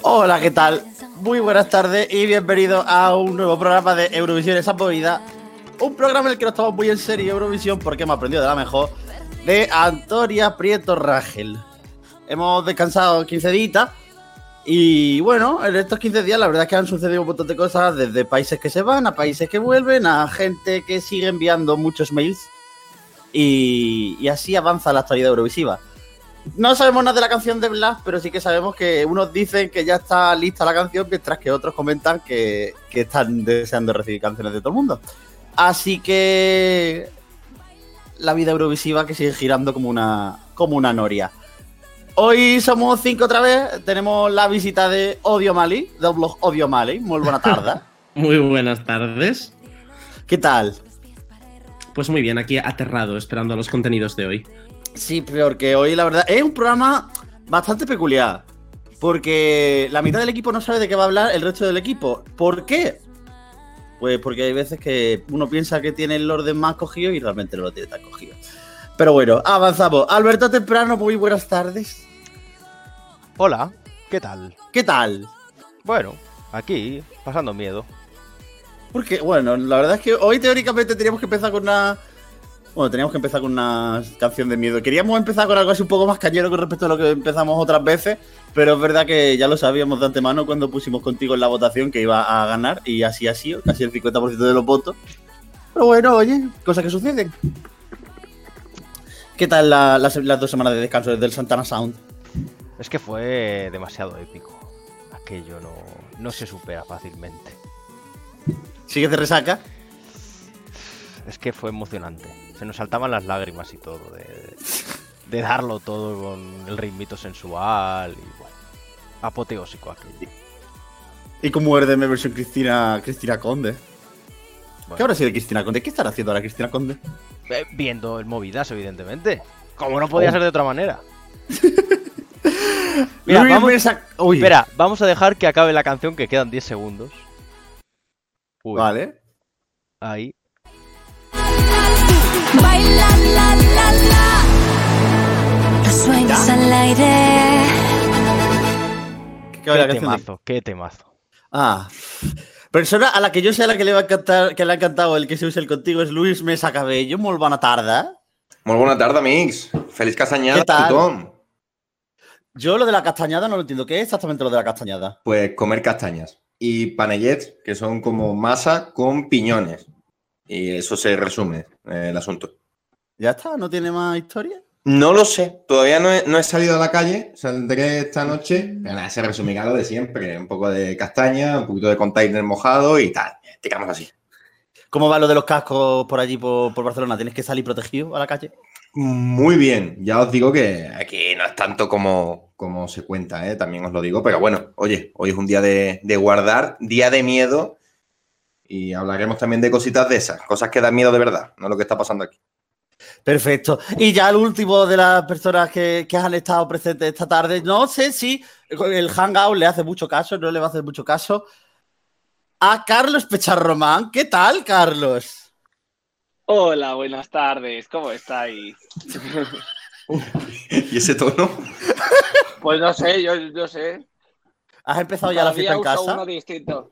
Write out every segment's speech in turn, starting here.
Hola, ¿qué tal? Muy buenas tardes y bienvenidos a un nuevo programa de Eurovisión esa movida. Un programa en el que nos tomamos muy en serio Eurovisión porque hemos aprendido de la mejor de Antonia Prieto Rangel. Hemos descansado 15 días y bueno, en estos 15 días la verdad es que han sucedido un montón de cosas desde países que se van a países que vuelven a gente que sigue enviando muchos mails y, así avanza la actualidad eurovisiva. No sabemos nada de la canción de Blas, pero sí que sabemos que unos dicen que ya está lista la canción, mientras que otros comentan que, que están deseando recibir canciones de todo el mundo. Así que la vida eurovisiva que sigue girando como una, como una noria. Hoy somos cinco otra vez. Tenemos la visita de Odio Mali, del blog Odio Mali. Muy buena tarde. Muy buenas tardes. ¿Qué tal? Pues muy bien, aquí aterrado, esperando los contenidos de hoy. Sí, peor que hoy, la verdad. Es un programa bastante peculiar. Porque la mitad del equipo no sabe de qué va a hablar el resto del equipo. ¿Por qué? Pues porque hay veces que uno piensa que tiene el orden más cogido y realmente no lo tiene tan cogido. Pero bueno, avanzamos. Alberto Temprano, muy buenas tardes. Hola, ¿qué tal? ¿Qué tal? Bueno, aquí, pasando miedo. Porque, bueno, la verdad es que hoy teóricamente teníamos que empezar con una. Bueno, teníamos que empezar con una canción de miedo. Queríamos empezar con algo así un poco más cañero con respecto a lo que empezamos otras veces, pero es verdad que ya lo sabíamos de antemano cuando pusimos contigo en la votación que iba a ganar y así ha sido, casi el 50% de los votos. Pero bueno, oye, cosas que suceden. ¿Qué tal la- las, las dos semanas de descanso desde el Santana Sound? Es que fue demasiado épico. Aquello no, no se supera fácilmente. ¿Sigues de resaca? Es que fue emocionante. Se nos saltaban las lágrimas y todo. De, de darlo todo con el ritmito sensual y bueno. Apoteósico aquello. ¿Y cómo RDM versión Cristina, Cristina Conde? Bueno, ¿Qué habrá sido de Cristina Conde? ¿Qué estará haciendo ahora Cristina Conde? eh, viendo el movidas, evidentemente. Como no podía Oh. ser de otra manera. Mira, Luis vamos- Mesa- Uy, Espera, vamos a dejar que acabe la canción que quedan 10 segundos. Uy, Vale. ahí. Baila la la la. Los sueños al aire. ¿Qué, temazo, qué temazo. Ah. Persona a la que yo sé a la que le va a encantar, que le ha encantado el que se use el contigo es Luis Mesa Cabello. Muy buena tarda, amics. Feliç castanyada Què tal? a tothom. Yo lo de la castañada no lo entiendo. ¿Qué es exactamente lo de la castañada? Pues comer castañas. Y panellets, que son como masa con piñones. Y eso se resume eh, el asunto. ¿Ya está? ¿No tiene más historia? No lo sé. Todavía no he, no he salido a la calle. Saldré esta noche. Nada, se resumirá lo de siempre. Un poco de castaña, un poquito de container mojado y tal. Tiramos así. ¿Cómo va lo de los cascos por allí, por, por Barcelona? ¿Tienes que salir protegido a la calle? Muy bien. Ya os digo que aquí no es tanto como, como se cuenta, ¿eh? también os lo digo. Pero bueno, oye, hoy es un día de, de guardar, día de miedo. Y hablaremos también de cositas de esas, cosas que dan miedo de verdad, no lo que está pasando aquí. Perfecto. Y ya el último de las personas que, que han estado presentes esta tarde, no sé si el Hangout le hace mucho caso, no le va a hacer mucho caso. A Carlos Pecharromán. ¿Qué tal, Carlos? Hola, buenas tardes, ¿cómo estáis? ¿Y ese tono? Pues no sé, yo, yo sé. ¿Has empezado ya la fiesta en uso casa? uno distinto.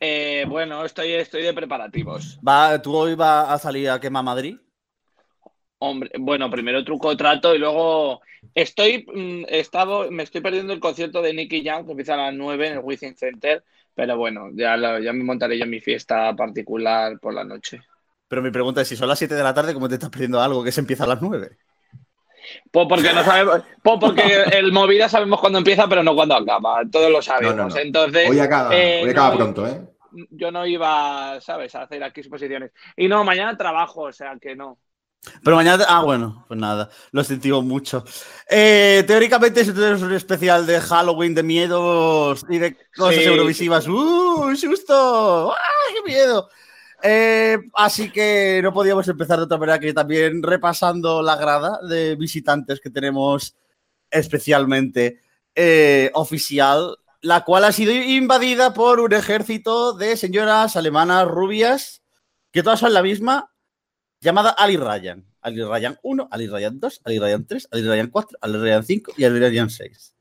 Eh, bueno, estoy, estoy de preparativos. Va, ¿Tú hoy vas a salir a quemar Madrid? Hombre, bueno, primero truco trato y luego estoy, mm, estaba, me estoy perdiendo el concierto de Nicky Jam que empieza a las 9 en el Wizzing Center, pero bueno, ya, lo- ya me montaré yo mi fiesta particular por la noche. Pero mi pregunta es, si son las 7 de la tarde, ¿cómo te estás perdiendo algo que se empieza a las 9? Pues porque no sabemos, pues porque el movida sabemos cuándo empieza, pero no cuándo acaba. Todos lo sabemos. No, no, no. Entonces, Hoy acaba, eh, hoy acaba no, pronto, ¿eh? yo no iba, ¿sabes?, a hacer aquí exposiciones. Y no, mañana trabajo, o sea que no. Pero mañana. Ah, bueno, pues nada, lo sentimos mucho. Eh, teóricamente, si tú eres un especial de Halloween, de miedos y de cosas Sí. eurovisivas. ¡Uh! ¡Susto! ¡Ah, qué miedo! Eh, así que no podíamos empezar de otra manera que también repasando la grada de visitantes que tenemos especialmente eh, oficial, la cual ha sido invadida por un ejército de señoras alemanas rubias, que todas son la misma, llamada Ali Ryan. Ali Ryan 1, Ali Ryan 2, Ali Ryan 3, Ali Ryan 4, Ali Ryan 5 y Ali Ryan 6.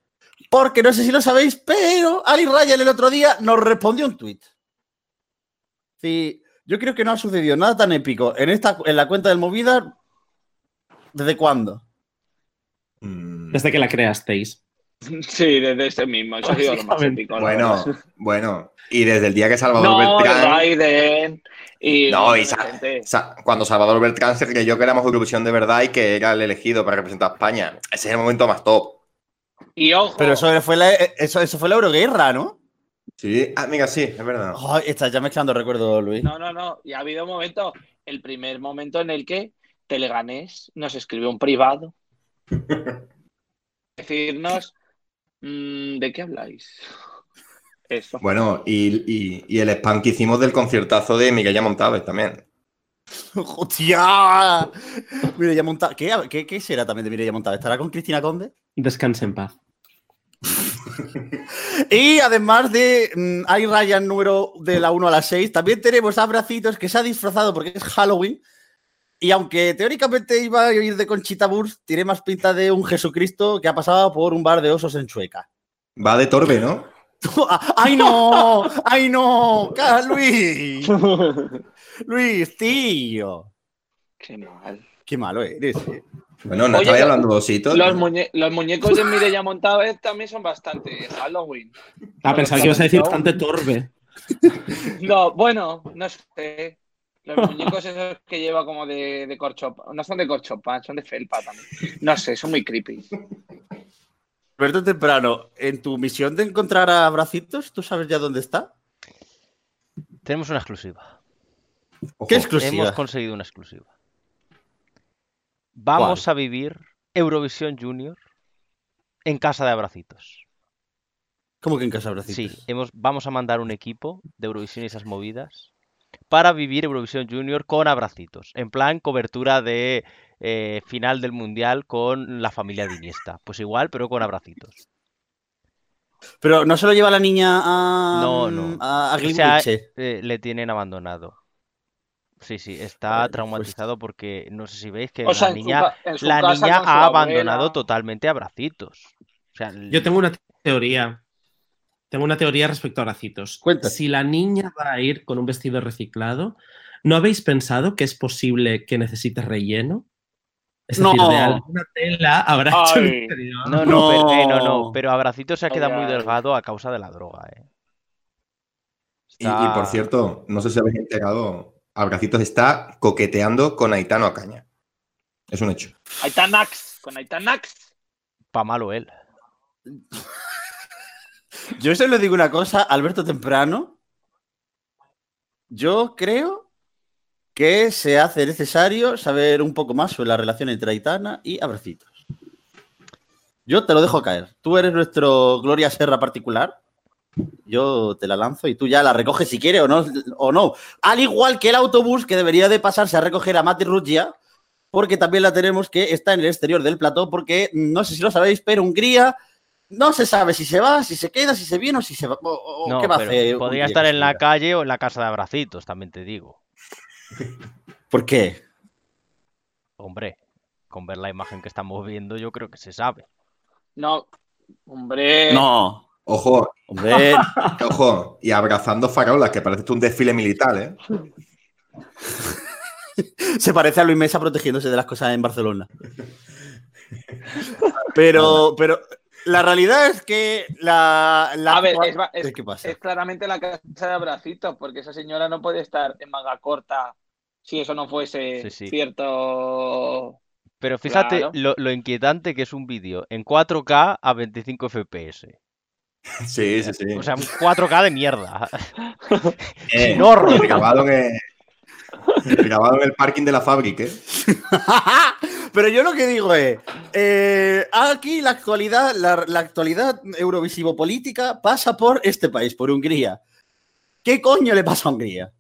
Porque no sé si lo sabéis, pero Ali Ryan el otro día nos respondió un tweet. Sí, yo creo que no ha sucedido nada tan épico en, esta, en la cuenta del Movida. ¿Desde cuándo? Mm, Desde que la creasteis. Sí, desde ese mismo. Eso ha sido lo más épico. Bueno, verdad. bueno. Y desde el día que Salvador No, Bertrán. Raiden. Y No, y sa- sa- cuando Salvador Bertrán se creyó que éramos Eurovisión de verdad y que era el elegido para representar a España. Ese es el momento más top. Y ojo. Pero eso fue la, eso, eso fue la Euroguerra, ¿no? Sí, ah, mira, sí, es verdad. Ay, estás ya mezclando recuerdos, Luis. No, no, no. Y ha habido un momento, el primer momento en el que Teleganés nos escribió un privado. Decirnos, mm, ¿de qué habláis? Eso. Bueno, y, y- y el spam que hicimos del conciertazo de Miguel Montalves también. ¡Hostia! Mireia Montalva. ¿Qué, qué, qué será también de Mireia Montalva? ¿Estará con Cristina Conde? Descanse en paz. Y además de mm, hay Ryan número de la 1 a la 6, también tenemos a Bracitos que se ha disfrazado porque es Halloween. Y aunque teóricamente iba a ir de Conchita Wurst, tiene más pinta de un Jesucristo que ha pasado por un bar de osos en Chueca. Va de Torbe, ¿no? ¡Ay, no! ¡Ay, no! ¡Ca- ¡Luis! ¡Luis, tío! Qué mal. ¡Qué malo eres! eh. Bueno, no Oye, lo- hablando de ositos. Los, muñe- los muñecos de Mireia Montalves también son bastante Halloween. Ah, pensaba que ibas a decir bastante torbe. No, bueno, no sé. Los muñecos esos que lleva como de, de corchopa. No son de corchopa, son de felpa también. No sé, son muy creepy. Alberto Temprano, en tu misión de encontrar a Bracitos, ¿tú sabes ya dónde está? Tenemos una exclusiva. Ojo, ¿Qué exclusiva? Hemos conseguido una exclusiva. Vamos a vivir Eurovisión Junior en casa de abracitos. ¿Cómo que en casa Sí, Bracitos? hemos, vamos a mandar un equipo de Eurovisión y esas movidas para vivir Eurovisión Junior con abracitos. En plan, cobertura de eh, final del Mundial con la familia de Iniesta. Pues igual, pero con abracitos. Pero no se lo lleva la niña a. No, no. A, a O sea, Greenwich. eh, le tienen abandonado. Sí, sí, está Joder, traumatizado porque no sé si veis que O sea, la niña, su la ha abuela. abandonado totalmente a abracitos. O sea, Yo tengo una teoría. Tengo una teoría respecto a bracitos. Cuenta. Si la niña va a ir con un vestido reciclado, ¿no habéis pensado que es posible que necesite relleno? Es decir, No. de alguna tela habrá hecho el Ay. interior. No, no, Pero, eh, no, No. no, pero Abracito se ha quedado muy delgado a causa de la droga, eh. Y, y, por cierto, no sé si habéis enterado, Abracitos está coqueteando con Aitano Acaña. Es un hecho. Aitanax, con Aitanax. Pa' malo él. Yo solo digo una cosa, Alberto Temprano. Yo creo que se hace necesario saber un poco más sobre la relación entre Aitana y Abracitos. Yo te lo dejo caer. Tú eres nuestro Gloria Serra particular. Yo te la lanzo y tú ya la recoges si quieres o no, o no. Al igual que el autobús que debería de pasarse a recoger a Mati Ruggia, porque también la tenemos que está en el exterior del plató, porque no sé si lo sabéis, pero Hungría no se sabe si se va, si se queda, si se viene o si se va. o- o No, ¿Qué va a hacer podría estar en la calle o en la casa de Abracitos, también te digo. ¿Por qué? Hombre, con ver la imagen que estamos viendo, yo creo que se sabe. No, hombre. No, Ojo, hombre. ojo, y abrazando farolas, que parece un desfile militar, ¿eh? se parece a Luis Mesa protegiéndose de las cosas en Barcelona. Pero, pero la realidad es que la. la A ver, es, va- es- ¿Qué pasa? es claramente la casa de abracitos, porque esa señora no puede estar en manga corta si eso no fuese Sí, sí. cierto. Pero fíjate Claro. lo, lo inquietante que es un vídeo en 4K a 25 FPS. Sí, sí, sí. O sea, un 4K de mierda. Eh, enorme. grabado, en el, grabado en el parking de la fábrica. ¿eh? Pero yo lo que digo es, eh, aquí la actualidad, la, la actualidad eurovisivo política pasa por este país, por Hungría. ¿Qué coño le pasa a Hungría?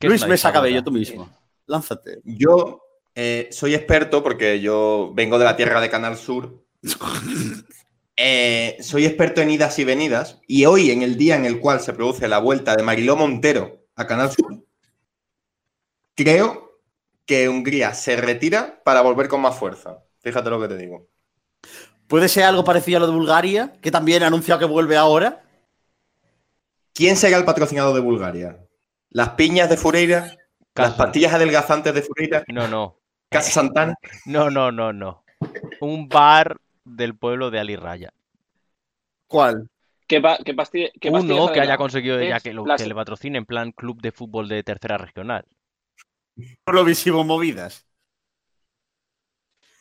Luis Mesa dictadura. Cabello, tú mismo. Lánzate. Yo eh, soy experto porque yo vengo de la tierra de Canal Sur Eh, soy experto en idas y venidas y hoy, en el día en el cual se produce la vuelta de Mariló Montero a Canal Sur, creo que Hungría se retira para volver con más fuerza. Fíjate lo que te digo. ¿Puede ser algo parecido a lo de Bulgaria, que también ha anunciado que vuelve ahora? ¿Quién será el patrocinador de Bulgaria? ¿Las piñas de Fureira? ¿Las pastillas adelgazantes de Fureira? No, no. ¿Casa Santana? No, no, no, no. Un bar del pueblo de Ali Raya. ¿Cuál? ¿Qué, pa- qué pastilla? qué pastillas Uno que haya conseguido ya Es que, lo, que le patrocine en plan club de fútbol de tercera regional. Por lo visivo movidas.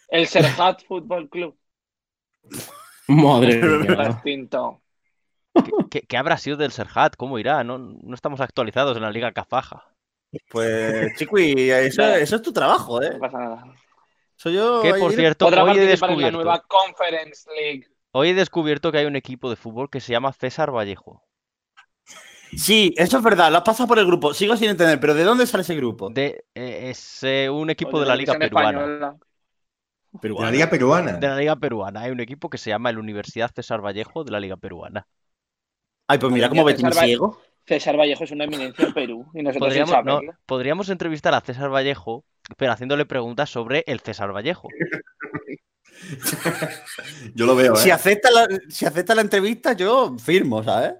El Serhat Football Club. Madre mía. Distinto. ¿Qué, qué habrá sido del Serhat? ¿Cómo irá? No, no estamos actualizados en la Liga Kazaja. Pues, Chiqui, eso, Vale. eso es tu trabajo, ¿eh? No pasa nada. Soy yo. Que por cierto, Podrá hoy he, en la descubierto, nueva Conference League. hoy he descubierto que hay un equipo de fútbol que se llama César Vallejo. Sí, eso es verdad, lo has pasado por el grupo. Sigo sin entender, pero ¿de dónde sale ese grupo? De, eh, es eh, un equipo de la Liga Peruana. española. Pero De la Liga Peruana. De la Liga Peruana. Hay un equipo que se llama el Universidad César Vallejo de la Liga Peruana. Ay, pues mira cómo Va- ciego. César Vallejo es una eminencia en Perú y nosotros Podríamos, no, podríamos entrevistar a César Vallejo, pero haciéndole preguntas sobre el César Vallejo. Yo lo veo, ¿eh? Si acepta, la, si acepta la entrevista, yo firmo, ¿sabes?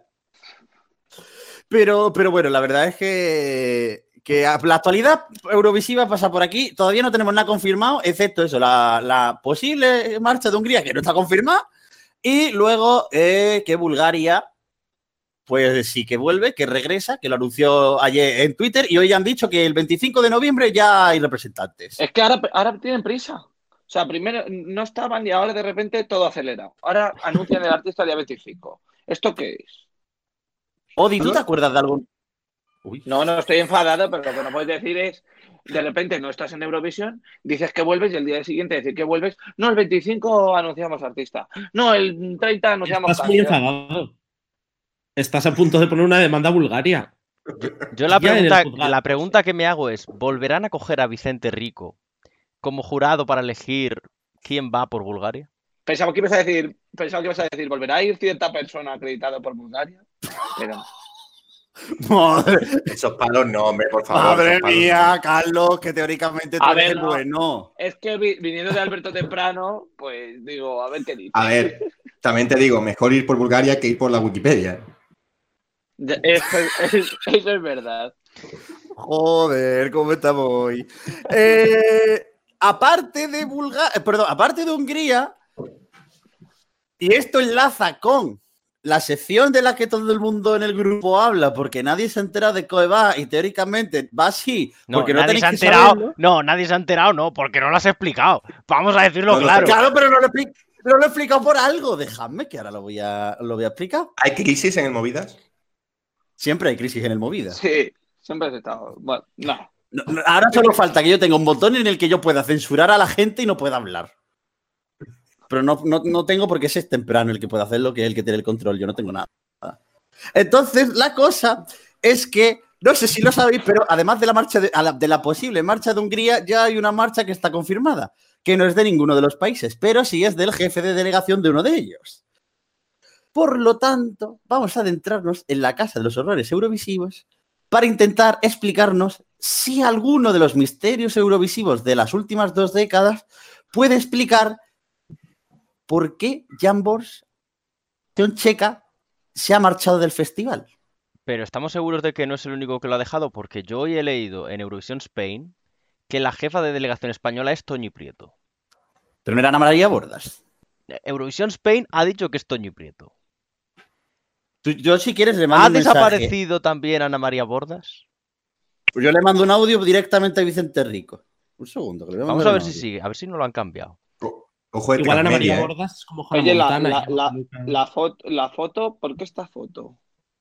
Pero, pero bueno, la verdad es que, la actualidad Eurovisiva pasa por aquí. Todavía no tenemos nada confirmado, excepto eso, la, la posible marcha de Hungría, que no está confirmada. Y luego eh, que Bulgaria, pues sí que vuelve, que regresa, que lo anunció ayer en Twitter. Y hoy han dicho que el 25 de noviembre ya hay representantes. Es que ahora, ahora tienen prisa. O sea, primero no estaban y ahora de repente todo acelerado. Ahora anuncian el artista el día 25. ¿Esto qué es? Odi, ¿tú te acuerdas de algo? Uy. No, no estoy enfadado, pero lo que no puedes decir es, de repente no estás en Eurovisión, dices que vuelves y el día siguiente decir que vuelves. No, el 25 anunciamos artista. No, el 30 anunciamos Estás muy enfadado. Estás a punto de poner una demanda a Bulgaria. Yo la pregunta, juzgado. la pregunta que me hago es, ¿volverán a coger a Vicente Rico como jurado para elegir quién va por Bulgaria? Pensaba que ibas a decir, pensaba que ibas a decir, ¿volverá a ir cierta persona acreditada por Bulgaria? Pero no. Madre, Esos palos no, hombre, por favor. madre mía, Carlos, que teóricamente tú A eres ver, el no. bueno. Es que vi- viniendo de Alberto Temprano, pues digo, a ver qué dice. no. A ver, también te digo, mejor ir por Bulgaria que ir por la Wikipedia. Eso, es- eso es verdad. Joder, ¿cómo estamos hoy? Eh, aparte de Bulgaria, perdón, aparte de Hungría, y esto enlaza con la sección de la que todo el mundo en el grupo habla, porque nadie se entera de cómo va, y teóricamente va así, No, porque no nadie se ha enterado. saberlo. No, nadie se ha enterado, no, porque no lo has explicado. Vamos a decirlo No, no, claro. Claro, pero no lo, pero lo he explicado por algo. Dejadme que ahora lo voy a, lo voy a explicar. ¿Hay crisis en el Movidas? Siempre hay crisis en el movida. Sí, siempre has estado. Bueno, no. No, no, ahora solo falta que yo tenga un botón en el que yo pueda censurar a la gente y no pueda hablar. Pero no, no, no tengo porque ese es temprano el que puede hacerlo, que es el que tiene el control. Yo no tengo nada. Entonces, la cosa es que, no sé si lo sabéis, pero además de la marcha de, la- de la posible marcha de Hungría, ya hay una marcha que está confirmada, que no es de ninguno de los países, pero sí es del jefe de delegación de uno de ellos. Por lo tanto, vamos a adentrarnos en la casa de los horrores eurovisivos para intentar explicarnos si alguno de los misterios eurovisivos de las últimas dos décadas puede explicar por qué Jan Bors, Checa, se ha marchado del festival. Pero estamos seguros de que no es el único que lo ha dejado, porque yo hoy he leído en Eurovisión Spain que la jefa de delegación española es Toñi Prieto. Pero no era Ana María Bordas. Eurovisión Spain ha dicho que es Toñi Prieto. Tú- yo, si quieres, le mando ¿Ha un mensaje. desaparecido también Ana María Bordas? Yo le mando un audio directamente a Vicente Rico. Un segundo, que le voy Vamos a ver si audio. sigue, a ver si no lo han cambiado. Ojo de Igual Ana María ¿eh? Bordas es como Hannah Oye, la, la, foto, la foto, ¿por qué esta foto?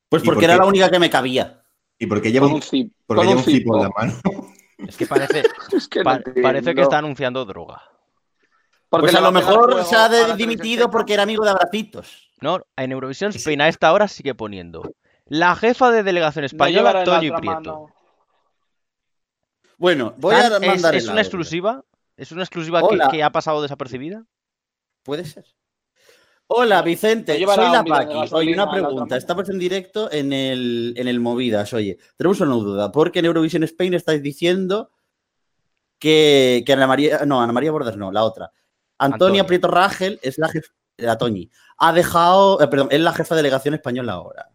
Pues ¿Y porque por era la única que me cabía. ¿Y por qué lleva un, un zip. por Con qué lleva un cipo en la mano? Es que parece, Es que no parece que está anunciando droga. Porque Pues a lo mejor se ha dimitido porque era amigo de Abracitos. No, en Eurovisión Spain a esta hora sigue poniendo. La jefa de delegación No española, Toñi otra Prieto. mano. Bueno, voy a ¿Es, mandar es el una exclusiva? ¿Es una exclusiva que, ha pasado desapercibida? Puede ser. Hola, Vicente. No Soy la Paqui. Oye, una pregunta. Estamos en directo en el, en el Movidas. Oye, tenemos una duda. Porque en Eurovisión Spain estáis diciendo que, que Ana María. No, Ana María Bordas no, la otra. Antonia Antonia. Prieto Rangel es la jefa. La Toñi. Ha dejado. eh, perdón, es la jefa de delegación española ahora.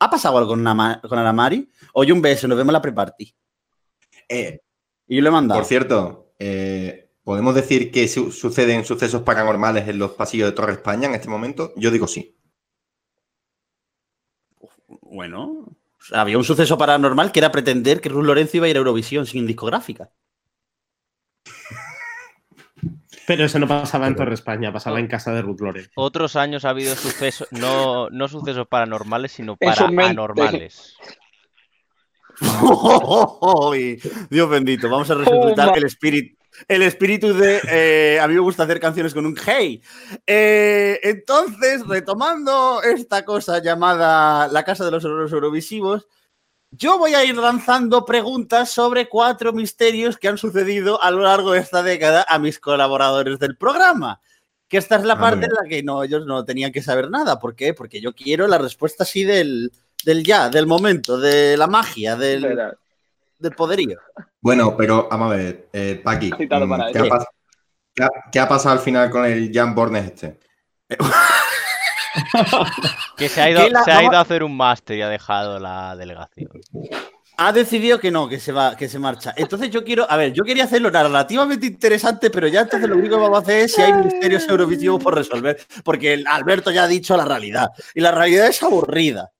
¿Ha pasado algo con, Ana Ma- con Ana Mari? Oye, un beso, nos vemos en la pre-party. Eh, Y yo le he mandado. por cierto, eh, ¿podemos decir que su- suceden sucesos paranormales en los pasillos de Torre España en este momento? Yo digo sí. Bueno, había un suceso paranormal que era pretender que Ruth Lorenzo iba a ir a Eurovisión sin discográfica. Pero eso no pasaba en Torre España, pasaba en casa de Ruth Loren. Otros años ha habido sucesos, no, no sucesos paranormales, sino En su para mente. anormales. Ay, Dios bendito, vamos a resucitar Toma. el espíritu. El espíritu de. eh, a mí me gusta hacer canciones con un hey. Eh, entonces, retomando esta cosa llamada la Casa de los Horrores Eurovisivos, yo voy a ir lanzando preguntas sobre cuatro misterios que han sucedido a lo largo de esta década a mis colaboradores del programa. Que esta es la Ah, parte en la que no, ellos no tenían que saber nada. ¿Por qué? Porque yo quiero la respuesta así del, del ya, del momento, de la magia, del, del poderío. Bueno, pero vamos a ver, eh, Paqui, mm, ¿qué, ha qué ha- qué ha pasado al final con el Jan Bornes este? Que se ha ido, Que la- se ha vamos- ido a hacer un máster y ha dejado la delegación. Ha decidido que no, que se va, que se marcha. Entonces yo quiero, a ver, yo quería hacerlo relativamente interesante, pero ya entonces lo único que vamos a hacer es si hay misterios eurovisivos por resolver, porque el Alberto ya ha dicho la realidad y la realidad es aburrida.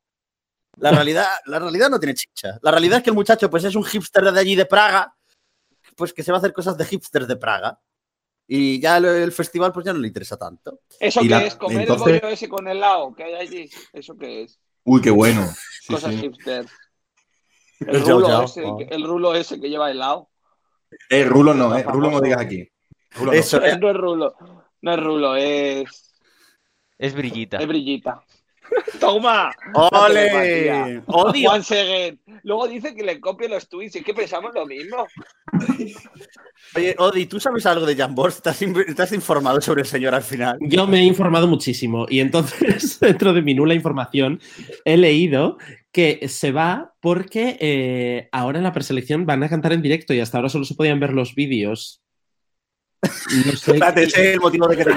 La realidad, la realidad no tiene chicha. La realidad es que el muchacho pues es un hipster de allí de Praga, pues que se va a hacer cosas de hipsters de Praga. Y ya el festival pues ya no le interesa tanto. ¿Eso Y qué la- es? ¿Comer entonces- el bollo ese con helado que hay allí? ¿Eso qué es? Uy, qué bueno. Sí, Cosas sí. hipster. El rulo, yao. ese, que- el rulo ese que lleva helado. Eh, Rulo no, eh. Rulo no digas aquí. Rulo no. Eso, eh, No es rulo. No es rulo, es, Es brillita. es brillita. ¡Toma! ¡Ole! ¡Odio! Juan Seguén. Luego dice que le copie los tweets. Y es que pensamos lo mismo. Oye, Odi, ¿tú sabes algo de Jan Borst? ¿Estás, estás informado sobre el señor al final? Yo me he informado muchísimo y entonces, dentro de mi nula información, he leído que se va porque eh, ahora en la preselección van a cantar en directo y hasta ahora solo se podían ver los vídeos. No sé. Espérate, ese es el motivo de que te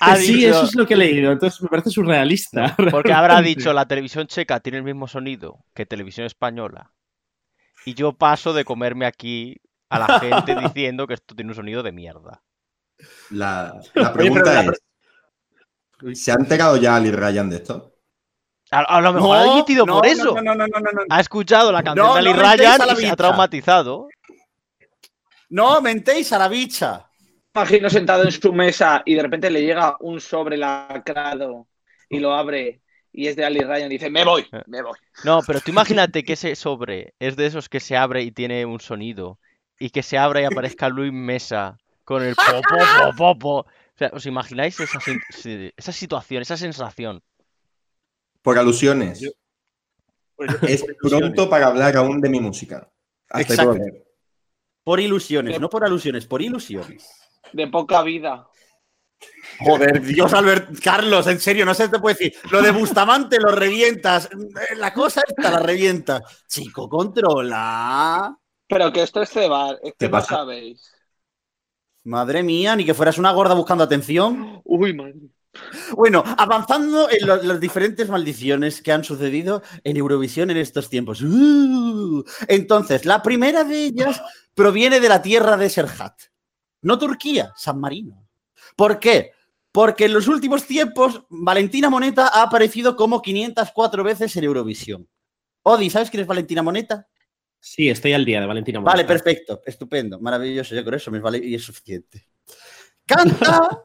ha sí, dicho- eso es lo que he leído, entonces me parece surrealista. Porque habrá dicho la televisión checa tiene el mismo sonido que televisión española. Y yo paso de comerme aquí a la gente diciendo que esto tiene un sonido de mierda. La, la Oye, pregunta es: ¿se ha enterado ya Ali Ryan de esto? A, a lo mejor ha dimitido no, por eso. No, no, no, no, no, no. Ha escuchado la canción No, de Ali Ryan y se ha traumatizado. No, mentéis a la bicha. Imagino sentado en su mesa y de repente le llega un sobre lacrado y lo abre y es de Ali Ryan y dice, me voy, Eh. me voy. No, pero tú imagínate que ese sobre es de esos que se abre y tiene un sonido. Y que se abra y aparezca Luis Mesa con el popo, popo, popo. O sea, ¿os imagináis esa, situación, esa sensación? Por alusiones. Yo- Es pronto para hablar aún de mi música. Hasta ahí Exacto. Por ilusiones, no por alusiones, por ilusiones. De poca vida. Joder, Dios, Albert, Carlos, en serio, no se te puede decir. Lo de Bustamante lo revientas. La cosa esta la revienta. Chico, controla. Pero que esto es cebar, es ¿Qué que no pasa? sabéis. Madre mía, ni que fueras una gorda buscando atención. Uy, madre. Bueno, avanzando en lo- las diferentes maldiciones que han sucedido en Eurovisión en estos tiempos. Uh, entonces, la primera de ellas proviene de la tierra de Serhat. No Turquía, San Marino. ¿Por qué? Porque en los últimos tiempos Valentina Moneta ha aparecido como 504 veces en Eurovisión. Odi, ¿sabes quién es Valentina Moneta? Sí, estoy al día de Valentina Vale, Moneta. perfecto, estupendo, maravilloso. Yo con eso me vale y es suficiente. Canta.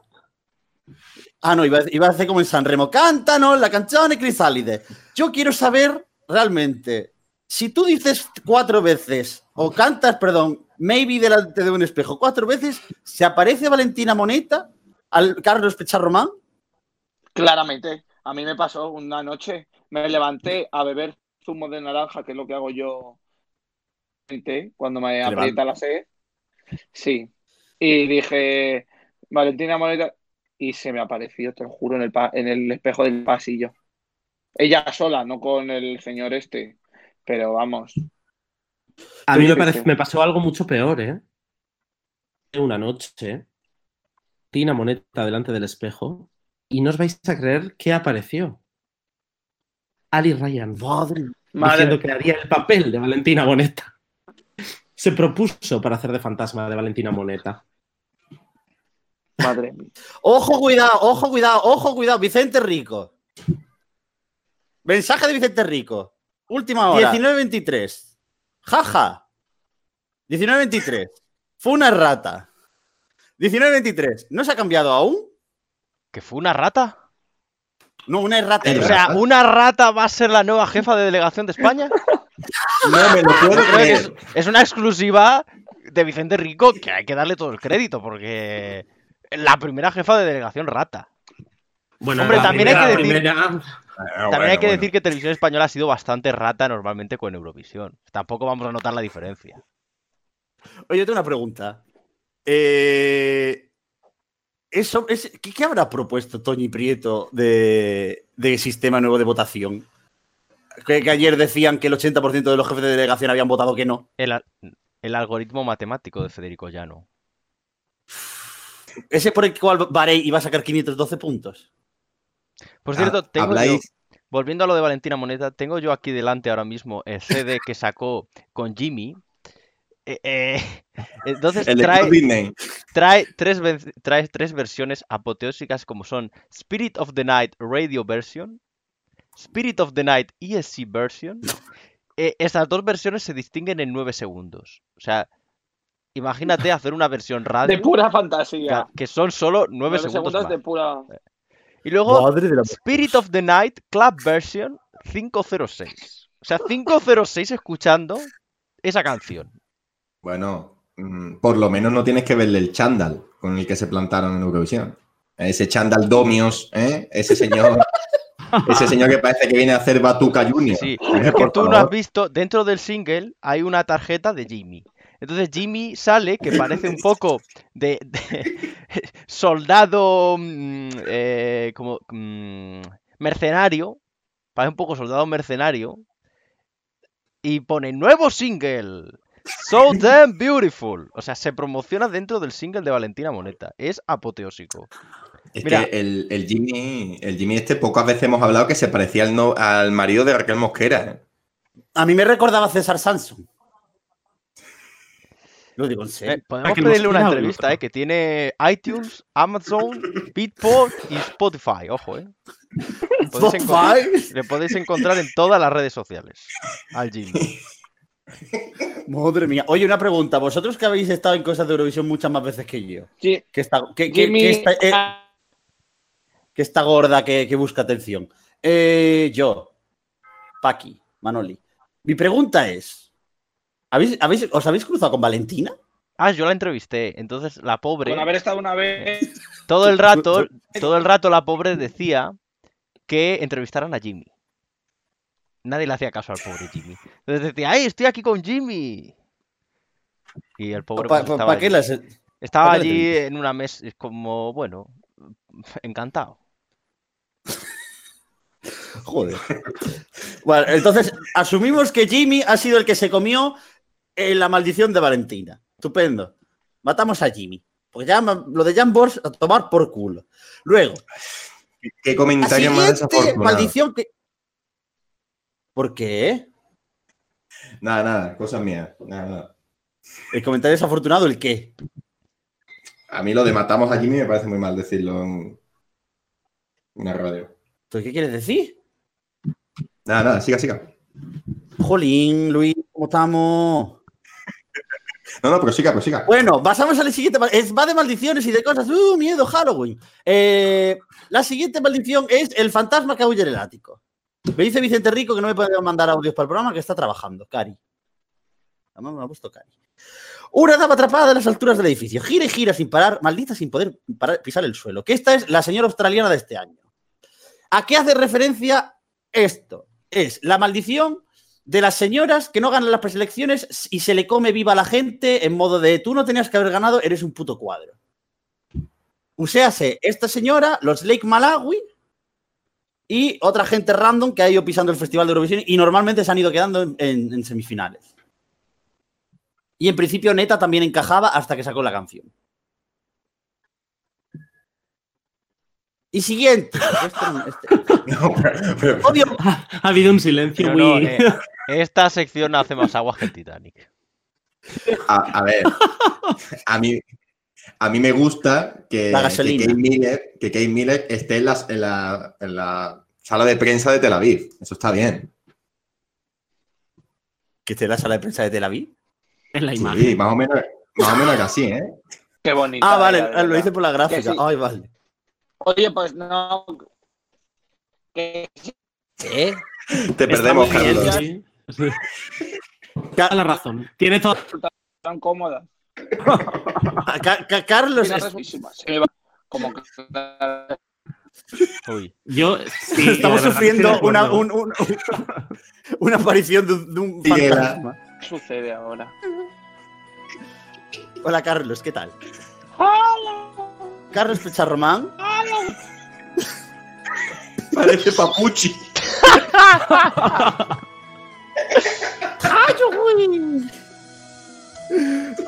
Ah, no, iba, a- iba a hacer como en Sanremo. Cántanos la canción de Crisálide. Yo quiero saber realmente si tú dices cuatro veces o cantas, perdón, maybe delante de un espejo cuatro veces, ¿se aparece Valentina Moneta al Carlos Pecharromán? Claramente. A mí me pasó una noche, me levanté a beber zumo de naranja, que es lo que hago yo cuando me aprieta la sed. Sí. Y dije, Valentina Moneta, y se me apareció, te lo juro, en el, pa- en el espejo del pasillo. Ella sola, no con el señor este. Pero vamos. A mí me, parece, me pasó algo mucho peor, ¿eh? Una noche, Tina Moneta delante del espejo y no os vais a creer qué apareció. Ali Ryan, Madre. diciendo que haría el papel de Valentina Moneta. Se propuso para hacer de fantasma de Valentina Moneta. Madre mía. Ojo, cuidado, ojo, cuidado, ojo, cuidado. Vicente Rico. Mensaje de Vicente Rico. Última hora. 19.23. Jaja. 19.23. Fue una rata. 19.23. ¿No se ha cambiado aún? ¿Que fue una rata? No, una errata. El O sea, rata? ¿una rata va a ser la nueva jefa de delegación de España? No me lo puedo es, creer. es una exclusiva de Vicente Rico que hay que darle todo el crédito porque la primera jefa de delegación rata. Bueno, Hombre, la también hay que primera- decir- primera- También bueno, hay que bueno. decir que Televisión Española ha sido bastante rata normalmente con Eurovisión. Tampoco vamos a notar la diferencia. Oye, yo tengo una pregunta. Eh, eso, es, ¿qué, qué habrá propuesto Toñi Prieto de, de sistema nuevo de votación? Que, que ayer decían que el 80% de los jefes de delegación habían votado que no. El, al- el algoritmo matemático de Federico Llano. Ese por el cual Barey iba a sacar 512 puntos. Por cierto, Ah, tengo yo- habláis- volviendo a lo de Valentina Moneta, tengo yo aquí delante ahora mismo el CD que sacó con Jimmy. Eh, eh, entonces El trae, trae, tres, trae tres versiones apoteósicas como son Spirit of the Night Radio Version, Spirit of the Night ESC Version. Eh, estas dos versiones se distinguen en 9 segundos. O sea, imagínate hacer una versión radio De pura fantasía. que, que son solo 9 Nueve segundos. segundos de pura. Y luego. Spirit of the Night Club Version 506. O sea, 506 escuchando esa canción. Bueno, mm, por lo menos no tienes que verle el chándal con el que se plantaron en Eurovisión. Ese chándal Domios, ¿eh? Ese señor, ese señor que parece que viene a hacer Batuca Junior. Sí, ¿eh? es que tú no has visto, dentro del single hay una tarjeta de Jimmy. Entonces Jimmy sale, que parece un poco de, de soldado mm, eh, como mm, mercenario, parece un poco soldado mercenario, y pone nuevo single, So Damn Beautiful. O sea, se promociona dentro del single de Valentina Moneta. Es apoteósico. Es Mira. que el, el Jimmy, el Jimmy este, pocas veces hemos hablado que se parecía al, no- al marido de Raquel Mosquera. ¿eh? A mí me recordaba a César Samson. Lo digo en Eh, serio. podemos que pedirle una entrevista, eh, que tiene iTunes, Amazon, Beatport y Spotify. Ojo, eh. Podéis le podéis encontrar en todas las redes sociales. Al Jimmy. Madre mía. Oye, una pregunta. Vosotros que habéis estado en cosas de Eurovisión muchas más veces que yo. Sí. Que está, que, que- Jimmy. que está, eh, que está gorda, que, que busca atención. Eh, yo, Paqui, Manoli. Mi pregunta es: ¿habéis, habéis- ¿os habéis cruzado con Valentina? Ah, yo la entrevisté. Entonces la pobre, Con haber estado una vez. todo el rato, todo el rato la pobre decía que entrevistaran a Jimmy. Nadie le hacía caso al pobre Jimmy. Entonces decía, ¡ay, estoy aquí con Jimmy! Y el pobre ¿Para pues, estaba qué allí. las.? Estaba ¿Para qué la allí en una mesa, como, bueno, encantado. Joder. Bueno, entonces, asumimos que Jimmy ha sido el que se comió eh, la maldición de Valentina. Estupendo. Matamos a Jimmy. Porque ya lo de Jan Bors a tomar por culo. Luego, Qué comentario más desafortunado. maldición que. ¿Por qué? Nada, nada, cosas mías. Nada, nada. El comentario desafortunado, ¿el qué? A mí lo de matamos a Jimmy me parece muy mal decirlo en una radio. ¿Tú qué quieres decir? Nada, nada, siga, siga. Jolín, Luis, ¿cómo estamos? No, no, pero siga, pero siga. Bueno, pasamos a la siguiente. va de maldiciones y de cosas. ¡Uh, miedo, Halloween! Eh, la siguiente maldición es el fantasma que aúlla en el ático. Me dice Vicente Rico que no me puede mandar audios para el programa, que está trabajando. Cari. Además me ha puesto Cari. Una dama atrapada en las alturas del edificio. Gira y gira sin parar, maldita sin poder pisar el suelo. Que esta es la señora australiana de este año. ¿A qué hace referencia esto? Es la maldición de las señoras que no ganan las preselecciones y se le come viva a la gente en modo de tú no tenías que haber ganado, eres un puto cuadro. Uséase esta señora, los Lake Malawi y otra gente random que ha ido pisando el Festival de Eurovisión y normalmente se han ido quedando en, semifinales. Y en principio Neta también encajaba hasta que sacó la canción. Y siguiente. Este no- este- No, pero- Ha habido un silencio no, muy. eh, esta sección hace más agua que el Titanic. a, a ver, a mí, a mí me gusta que, La que. Kate Miller, que Kate Miller esté en, en la, en la sala de prensa de Tel Aviv. Eso está bien. que te la sala de prensa de Tel Aviv. En la Sí, imagen. más o menos, más o menos que así, ¿eh? Qué bonito. Ah, vale, lo hice por la gráfica. sí. Ay, vale. Oye, pues no. ¿Eh? Te perdemos, muy bien, Carlos. sí. Toda la razón. Tiene todo. tan cómoda. Ca- Ca- Carlos, como que. Uy. Yo. sí, estamos sufriendo una, acuerdo. un- un- una aparición de un, de un fantasma. ¿Qué sucede ahora? Hola, Carlos, ¿qué tal? Carlos Pecharromán. Parece papuchi.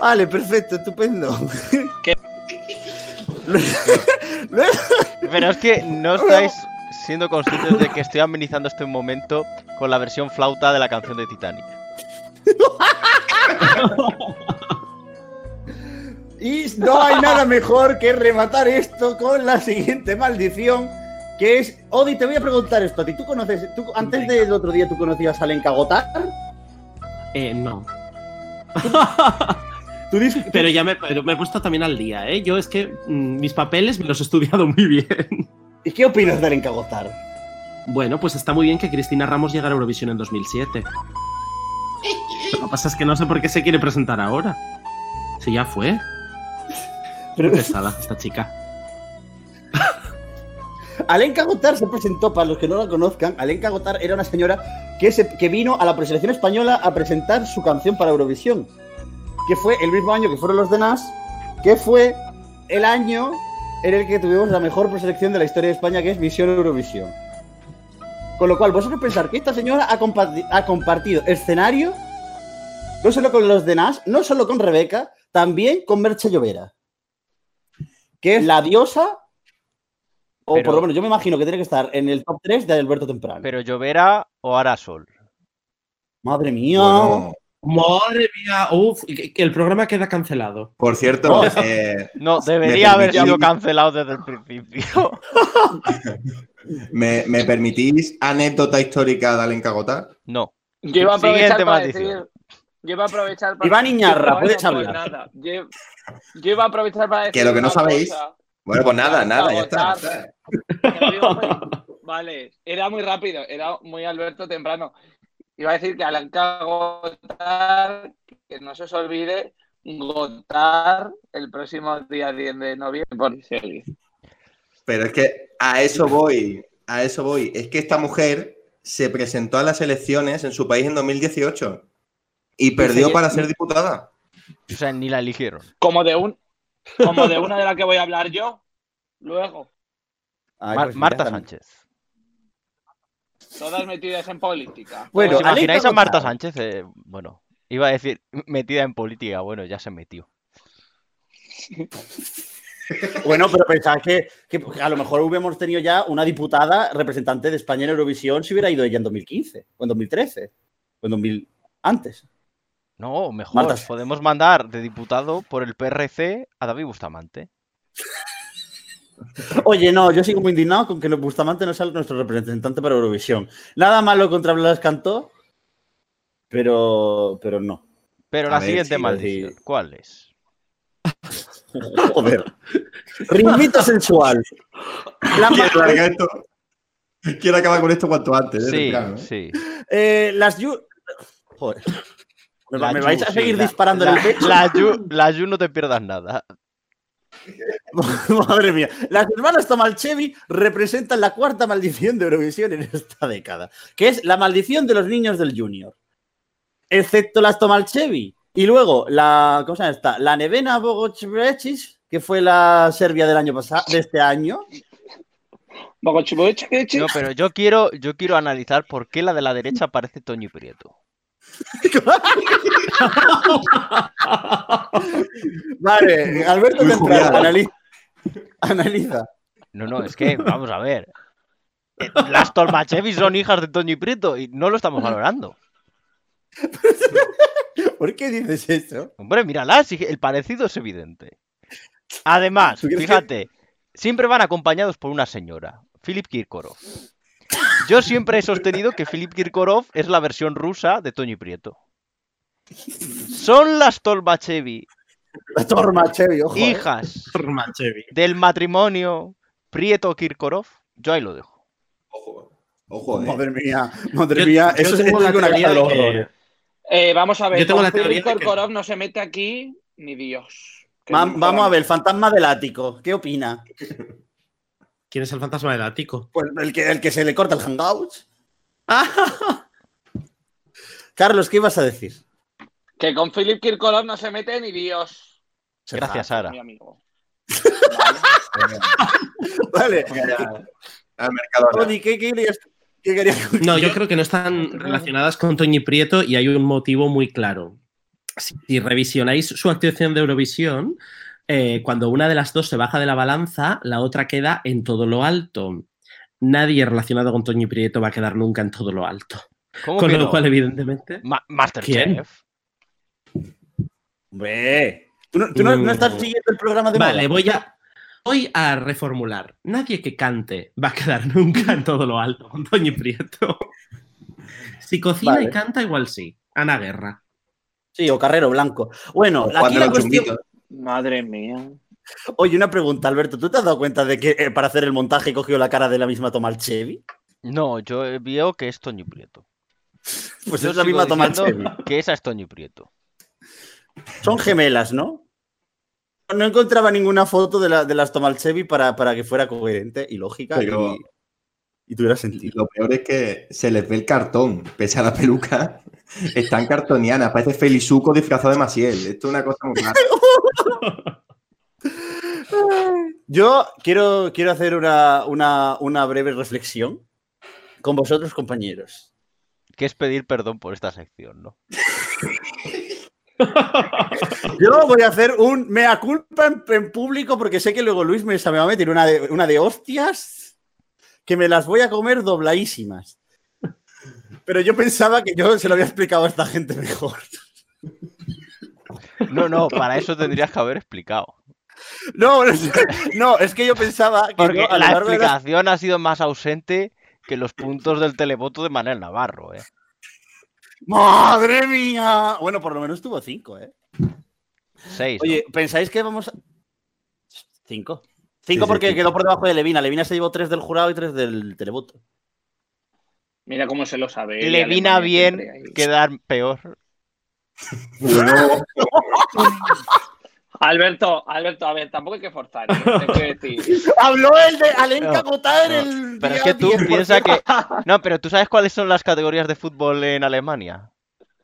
Vale, perfecto, estupendo. ¿Qué? Pero es que no estáis siendo conscientes de que estoy amenizando este momento con la versión flauta de la canción de Titanic. Y no hay nada mejor que rematar esto con la siguiente maldición, que es... Odi, te voy a preguntar esto a ti. ¿Tú conoces, tú, antes del otro día, tú conocías a Lenka Gotar? Eh, no. ¿Tú dis- Pero ya me, pero me he puesto también al día, ¿eh? Yo es que mm, mis papeles me los he estudiado muy bien. ¿Y qué opinas de Lenka Gotar? Bueno, pues está muy bien que Cristina Ramos llegara a Eurovisión en 2007. Lo que pasa es que no sé por qué se quiere presentar ahora. Si ya fue. Pero, Qué esta chica. Alenka Gotar se presentó, para los que no la conozcan, Alenka Gotar era una señora que, vino a la preselección española a presentar su canción para Eurovisión, que fue el mismo año que fueron los de Nas, que fue el año en el que tuvimos la mejor preselección de la historia de España, que es Misión Eurovisión. Con lo cual, vosotros pensar que esta señora ha compartido escenario, no solo con los de Nas, no solo con Rebeca, también con Merche Llovera, que es la diosa o Pero- por lo menos yo me imagino que tiene que estar en el top 3 de Alberto Temprano. Pero Llovera o Arasol. Madre mía. Bueno, Madre mía, uff, que- el programa queda cancelado. por cierto, eh, No, debería haber sido cancelado desde el principio. ¿me, me permitís anécdota histórica de Alenka Gotar? No. Yo iba a aprovechar Siguiente para decir. Yo iba a aprovechar para Iván Iñarra, puedes pues hablar. nada. Yo, yo iba a aprovechar para decir. Que lo que no sabéis- cosa. Bueno, pues nada, nada, ya está. Vale, era muy rápido, era muy Alberto temprano. Iba a decir que Alenka Gotar, que no se os olvide, Gotar el próximo día 10 de noviembre por serie. Pero es que a eso voy, a eso voy. Es que esta mujer se presentó a las elecciones en su país en 2018 y perdió para ser diputada. O sea, ni la eligieron. Como de un como de una de la que voy a hablar yo, luego. Ay, Mar- pues Marta Sánchez. Todas metidas en política. Bueno, ¿Os imagináis a Marta. Sánchez? Eh, bueno, iba a decir metida en política. Bueno, ya se metió. Bueno, pero pensad que, que a lo mejor hubiéramos tenido ya una diputada representante de España en Eurovisión si hubiera ido ella en 2015 o en 2013 o en 2000 antes. No, mejor. Marta. Podemos mandar de diputado por el PRC a David Bustamante. Oye, no, yo sigo muy indignado con que Bustamante no sea nuestro representante para Eurovisión. Nada malo contra Blas Cantó, pero, pero no. Pero A la ver, siguiente sí, maldición, sí. ¿cuál es? Joder. Ritmito sensual. La Quiero largar esto. Quiero acabar con esto cuanto antes. eh, Sí, ¿eh? sí. eh, las yu... Joder. ¿Me, La me Yu, vais a seguir disparando la, en el pecho? La Yu, la Yu no te pierdas nada. Madre mía. Las hermanas Tomalchevi representan la cuarta maldición de Eurovisión en esta década, que es la maldición de los niños del Junior. Excepto las Tomalchevi. Y luego la, ¿cómo se llama esta? La Nevena Bogochbrechis, que que fue la Serbia del año pasado, de este año. No, pero yo quiero, yo quiero analizar por qué la de la derecha parece Toño Prieto. Vale, Alberto Central, analiza. Analiza. No, no, es que, vamos a ver. Eh, Las Tolmachevi son hijas de Toño y Prieto y no lo estamos valorando. ¿Por qué dices eso? Hombre, míralas, el parecido es evidente. Además, ¿Tú crees que- fíjate, siempre van acompañados por una señora, Philip Kirkorov. Yo siempre he sostenido que Philip Kirkorov es la versión rusa de Toño y Prieto. Son las Tolmachevi, La Torma Chevy, ojo. eh. hijas Tormachevi. del matrimonio Prieto-Kirkorov. Yo ahí lo dejo. Ojo, ojo, eh. Madre mía, madre Yo- mía. yo Eso es, una teoría de los horrores. Eh, vamos a ver, Yo tengo con la teoría Philip que- Kirkorov no se mete aquí ni Dios. Va- vamos a ver, el fantasma del ático. ¿Qué opina? ¿Quién es el fantasma del ático? Pues el que, el que se le corta el hangout. Carlos, ¿qué ibas a decir? Que con Philip Kirkorov no se mete ni Dios. Gracias, Sara. Mi amigo. Vale. Al Mercadona. Tony, ¿qué querías? ¿Qué querías No, yo creo que no están relacionadas con Toño y Prieto y hay un motivo muy claro. Si revisionáis su actuación de Eurovisión, eh, cuando una de las dos se baja de la balanza, la otra queda en todo lo alto. Nadie relacionado con Toño y Prieto va a quedar nunca en todo lo alto. ¿Cómo Con que lo no? cual, evidentemente. Ma- Masterchef. Hombre, ¿tú no, tú no- no estás Mm. siguiendo el programa de Vale, moda? voy a, voy a reformular. Nadie que cante va a quedar nunca en todo lo alto con Toño y Prieto. Si cocina Vale. y canta, igual sí. Ana Guerra. Sí, o Carrero Blanco. Bueno, O aquí la cuestión... Madre mía. Oye, una pregunta, Alberto. ¿Tú te has dado cuenta de que eh, para hacer el montaje cogió la cara de la misma Tomás Chevy? No, yo eh, veo que es Toño y Prieto. Pues Yo es la misma diciendo que esa es Toño y Prieto. Son gemelas, ¿no? No encontraba ninguna foto de, la- de las Tomalchevi para, para que fuera coherente y lógica Pero- y, y tuviera sentido. lo peor es que se les ve el cartón, pese a la peluca. Están cartonianas, parece Felizuco disfrazado de Maciel. Esto es una cosa muy rara. Yo quiero, quiero hacer una, una- una breve reflexión con vosotros, compañeros. Que es pedir perdón por esta sección, ¿no? Yo voy a hacer un mea culpa en, en público porque sé que luego Luis me, me va a meter una de, una de hostias que me las voy a comer dobladísimas. Pero yo pensaba que yo se lo había explicado a esta gente mejor. No, no, para eso tendrías que haber explicado. No, no, es- que yo pensaba que Porque yo, a lo la las- explicación ha sido más ausente que los puntos del televoto de Manel Navarro, ¿eh? ¡Madre mía! Bueno, por lo menos tuvo cinco, ¿eh? Seis. ¿no? Oye, ¿pensáis que vamos a. Cinco. Cinco sí, porque quedó por debajo de Levina. Levina se llevó tres del jurado y tres del televoto. Mira cómo se lo sabe. él y Le vina Alemania bien quedar peor. Alberto, Alberto, a ver, tampoco hay que forzar. ¿eh? Hay que decir. Habló el de Alenka No, Gotar no, el. Pero es que tú 10%. piensas que. No, pero tú sabes cuáles son las categorías de fútbol en Alemania.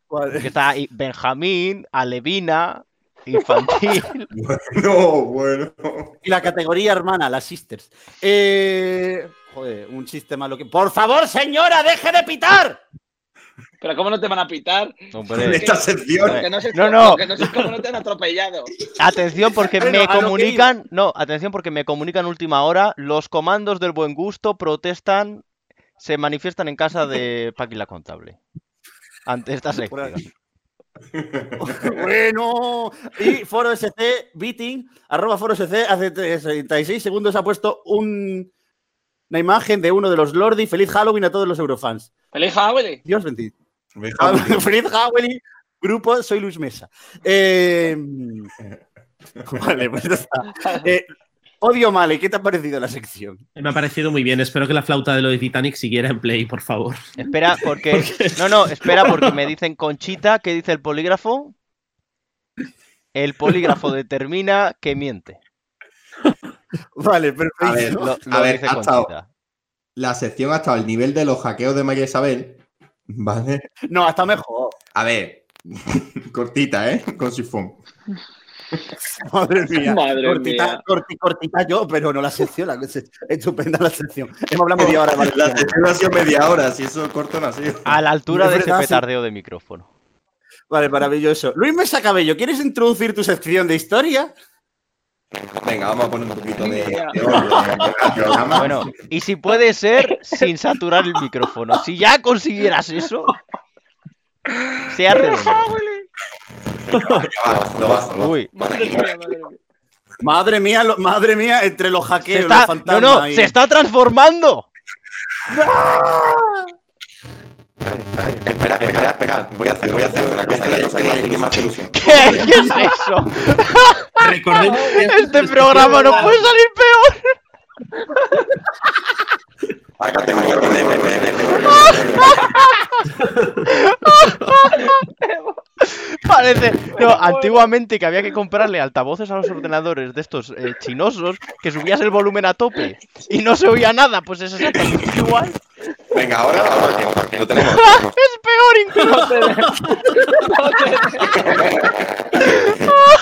¿Cuál? Que está ahí Benjamín, Alevina, infantil. no, bueno. Y la categoría hermana, las sisters. Eh, Joder, un chiste malo que. ¡Por favor, señora, deje de pitar! Pero ¿cómo no te van a pitar? En esta sección. No sé, No, no. no sé cómo no te han atropellado. atención porque Bueno, me comunican. No, atención porque me comunican última hora. Los comandos del buen gusto protestan, se manifiestan en casa de Paqui la Contable. Ante esta sección. bueno, y Foro SC, Beating, arroba Foro SC, hace 36 segundos ha puesto un- una imagen de uno de los Lordi. Feliz Halloween a todos los Eurofans. ¡Feliz Halloween! Dios bendito. Feliz Halloween, grupo, soy Luis Mesa. Eh, vale, pues ya está. Eh, Odio Male, ¿qué te ha parecido la sección? Me ha parecido muy bien. Espero que la flauta de lo de Titanic siguiera en play, por favor. Espera, porque. No, no, espera, porque me dicen Conchita, ¿qué dice el polígrafo? El polígrafo determina que miente. Vale, perfecto. A ver, Lo, lo A ver, dice ha estado- Conchita. La sección ha estado al nivel de los hackeos de María Isabel. Vale. No, hasta mejor. A ver, cortita, ¿eh? Con sifón. Madre mía. Madre cortita, mía. corti- cortita yo, pero no la sección. La, estupenda la sección. Hemos hablado media hora. Vale, La sesión ha sido media hora, si eso corto no ha sido. A la altura Es de ese petardeo de micrófono. Vale, maravilloso. Luis Mesa Cabello, ¿quieres introducir tu sección de historia? Venga, vamos a poner un poquito de, orden. Bueno, y si puede ser sin saturar el micrófono. Si ya consiguieras eso, sea redondo. Uy, Madre mía, madre mía. Madre mía, lo- madre mía, entre los se hackeos, está, los no, fantasmas. no, y- se está transformando. Espera, espera, espera. Voy a hacer, voy a hacer una cosa que que tiene más ilusión. ¿Qué, ¿Qué es eso? Recordemos que Este programa no puede salir peor. Acá me- Parece. No, antiguamente que había que comprarle altavoces a los ordenadores de estos eh, chinosos que subías el volumen a tope y no se oía nada. Pues es exactamente igual. Venga, ahora, lo tenemos. Es peor incluso.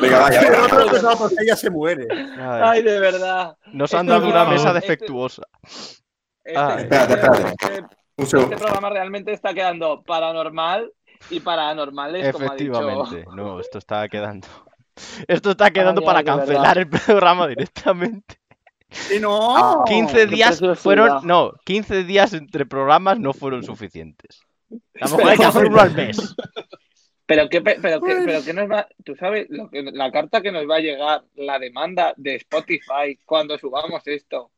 Venga, vaya, empezado porque ella se muere. Ay, de verdad. Nos han Este dado una programa- mesa este- defectuosa. Este, Ah. Espérate, espérate. este- este programa realmente está quedando paranormal y para anormales, como ha dicho. Efectivamente. No, esto está quedando. Esto está quedando Ay, para cancelar el programa directamente. Y no. 15 qué días fueron. No, 15 días entre programas no fueron suficientes. A lo mejor hay que hacer uno al mes. Pero qué, pe- pero qué, pero qué nos va, tú sabes, lo que, la carta que nos va a llegar, la demanda de Spotify cuando subamos esto.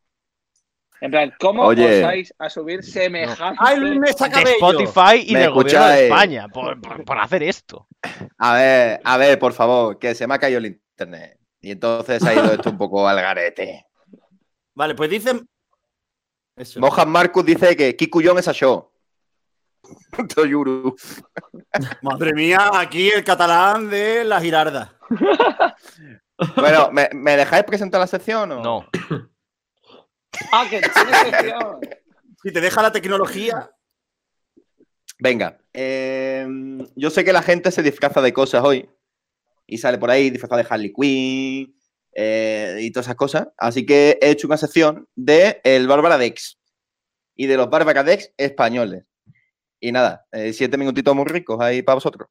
En plan, ¿cómo Oye. osáis a subir semejante? ¡Ay, De Cabello! Spotify y ¿Me del gobierno de escucháis? España por, por- por hacer esto. A ver, a ver, por favor, que se me ha caído el internet. Y entonces ha ido esto un poco al garete. Vale, pues dicen. Eso. Mohan Marcus dice que Kikuyón es a show. Toyuru. Madre mía, aquí el catalán de la girarda. Bueno, ¿me, me dejáis presentar la sección o No. Ah, que tiene sección. Si te deja la tecnología. Venga, eh, yo sé que la gente se disfraza de cosas hoy y sale por ahí disfrazada de Harley Quinn eh, y todas esas cosas. Así que he hecho una sección de el Bárbara Dex y de los Bárbara Dex españoles. Y nada, eh, siete minutitos muy ricos ahí para vosotros.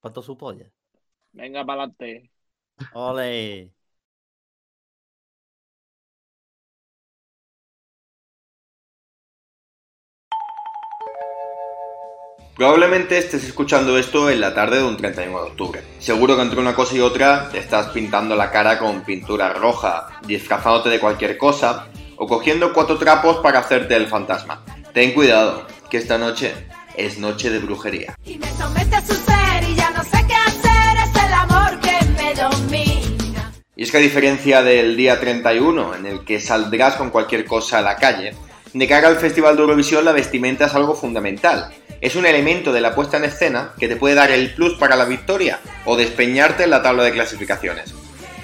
¿Cuánto su polla? Venga, para adelante. Ole. Probablemente estés escuchando esto en la tarde de un 31 de octubre. Seguro que entre una cosa y otra te estás pintando la cara con pintura roja, disfrazándote de cualquier cosa o cogiendo cuatro trapos para hacerte el fantasma. Ten cuidado, que esta noche es noche de brujería. Y me somete a su ser y ya no sé qué hacer, es el amor que me domina. Y es que a diferencia del día 31, en el que saldrás con cualquier cosa a la calle, de cara al Festival de Eurovisión la vestimenta es algo fundamental. Es un elemento de la puesta en escena que te puede dar el plus para la victoria o despeñarte en la tabla de clasificaciones.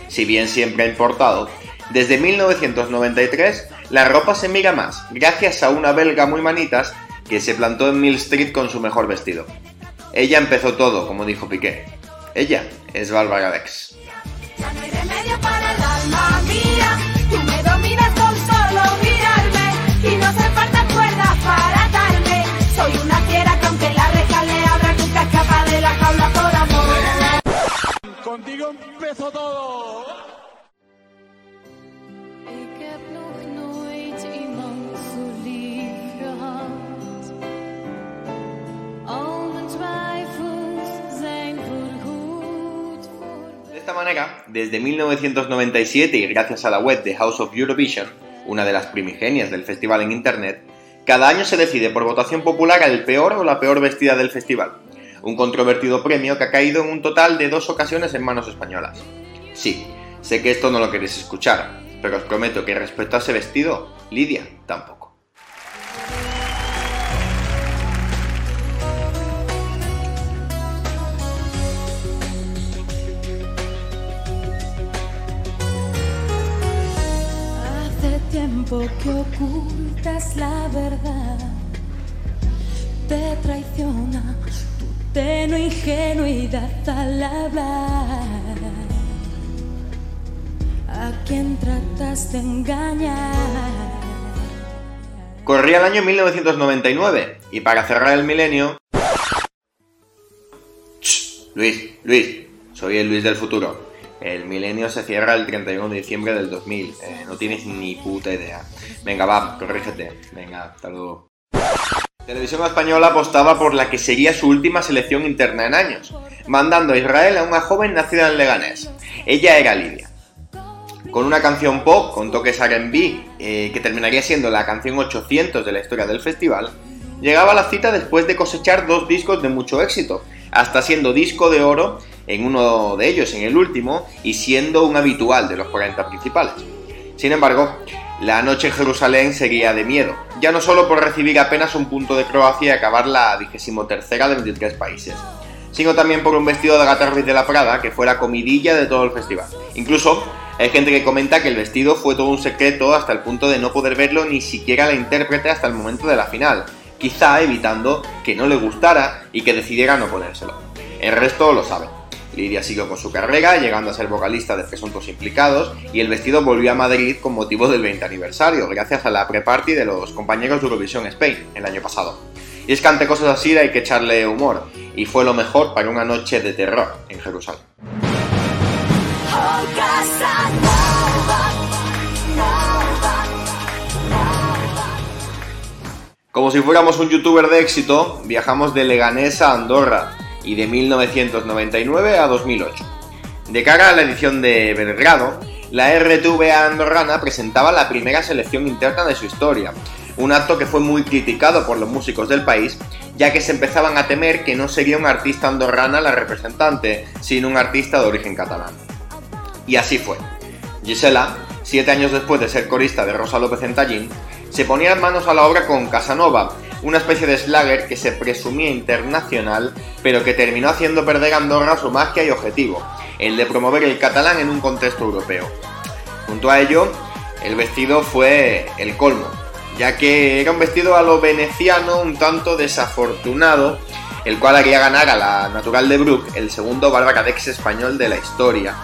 Si bien siempre ha importado, desde 1993 la ropa se mira más, gracias a una belga muy manitas que se plantó en Mill Street con su mejor vestido. Ella empezó todo, como dijo Piqué. Ella es Bárbara Dex. Ya no hay remedio para el alma mía. Tú me dominas con solo mirarme y no hace falta cuerdas para atarme. Soy una fiera que aunque la reja le abra nunca escapa de la jaula por amor. Ik heb nog De esta manera, desde 1997 y gracias a la web de House of Eurovision, una de las primigenias del festival en Internet, cada año se decide por votación popular al peor o la peor vestida del festival. Un controvertido premio que ha caído en un total de dos ocasiones en manos españolas. Sí, sé que esto no lo queréis escuchar, pero os prometo que respecto a ese vestido, Lidia tampoco. Tiempo ocultas la verdad. Te traiciona tu tenue ingenuidad al hablar. ¿A quién tratas de engañar? Corría el año 1999 y para cerrar el milenio... Luis, Luis, soy el Luis del futuro. El milenio se cierra el 31 de diciembre del 2000. eh, no tienes ni puta idea. Venga, va, corrígete. Venga, hasta luego. Televisión Española apostaba por la que sería su última selección interna en años, mandando a Israel a una joven nacida en Leganés. Ella era Lidia. Con una canción pop con toques R&B, eh, que terminaría siendo la canción 800 de la historia del festival, llegaba a la cita después de cosechar dos discos de mucho éxito, hasta siendo disco de oro en uno de ellos, en el último, y siendo un habitual de los 40 principales. Sin embargo, la noche en Jerusalén seguía de miedo, ya no solo por recibir apenas un punto de Croacia y acabar la 23 de 23 países, sino también por un vestido de Gata Ruiz de la Prada que fue la comidilla de todo el festival. Incluso hay gente que comenta que el vestido fue todo un secreto hasta el punto de no poder verlo ni siquiera la intérprete hasta el momento de la final, quizá evitando que no le gustara y que decidiera no ponérselo. El resto lo saben. Lidia siguió con su carrera, llegando a ser vocalista de Presuntos Implicados, y el vestido volvió a Madrid con motivo del 20 aniversario, gracias a la pre-party de los compañeros de Eurovisión Spain el año pasado. Y es que ante cosas así hay que echarle humor, y fue lo mejor para una noche de terror en Jerusalén. Como si fuéramos un youtuber de éxito, viajamos de Leganés a Andorra y de 1999 a 2008. De cara a la edición de Belgrado, la RTVA andorrana presentaba la primera selección interna de su historia, un acto que fue muy criticado por los músicos del país, ya que se empezaban a temer que no sería una artista andorrana la representante, sino un artista de origen catalán. Y así fue. Gisela, siete años después de ser corista de Rosa López en se ponía manos a la obra con Casanova, una especie de slagger que se presumía internacional, pero que terminó haciendo perder a Andorra su magia y objetivo, el de promover el catalán en un contexto europeo. Junto a ello, el vestido fue el colmo, ya que era un vestido a lo veneciano un tanto desafortunado, el cual haría ganar a la natural de Brook el segundo Barbaradex español de la historia.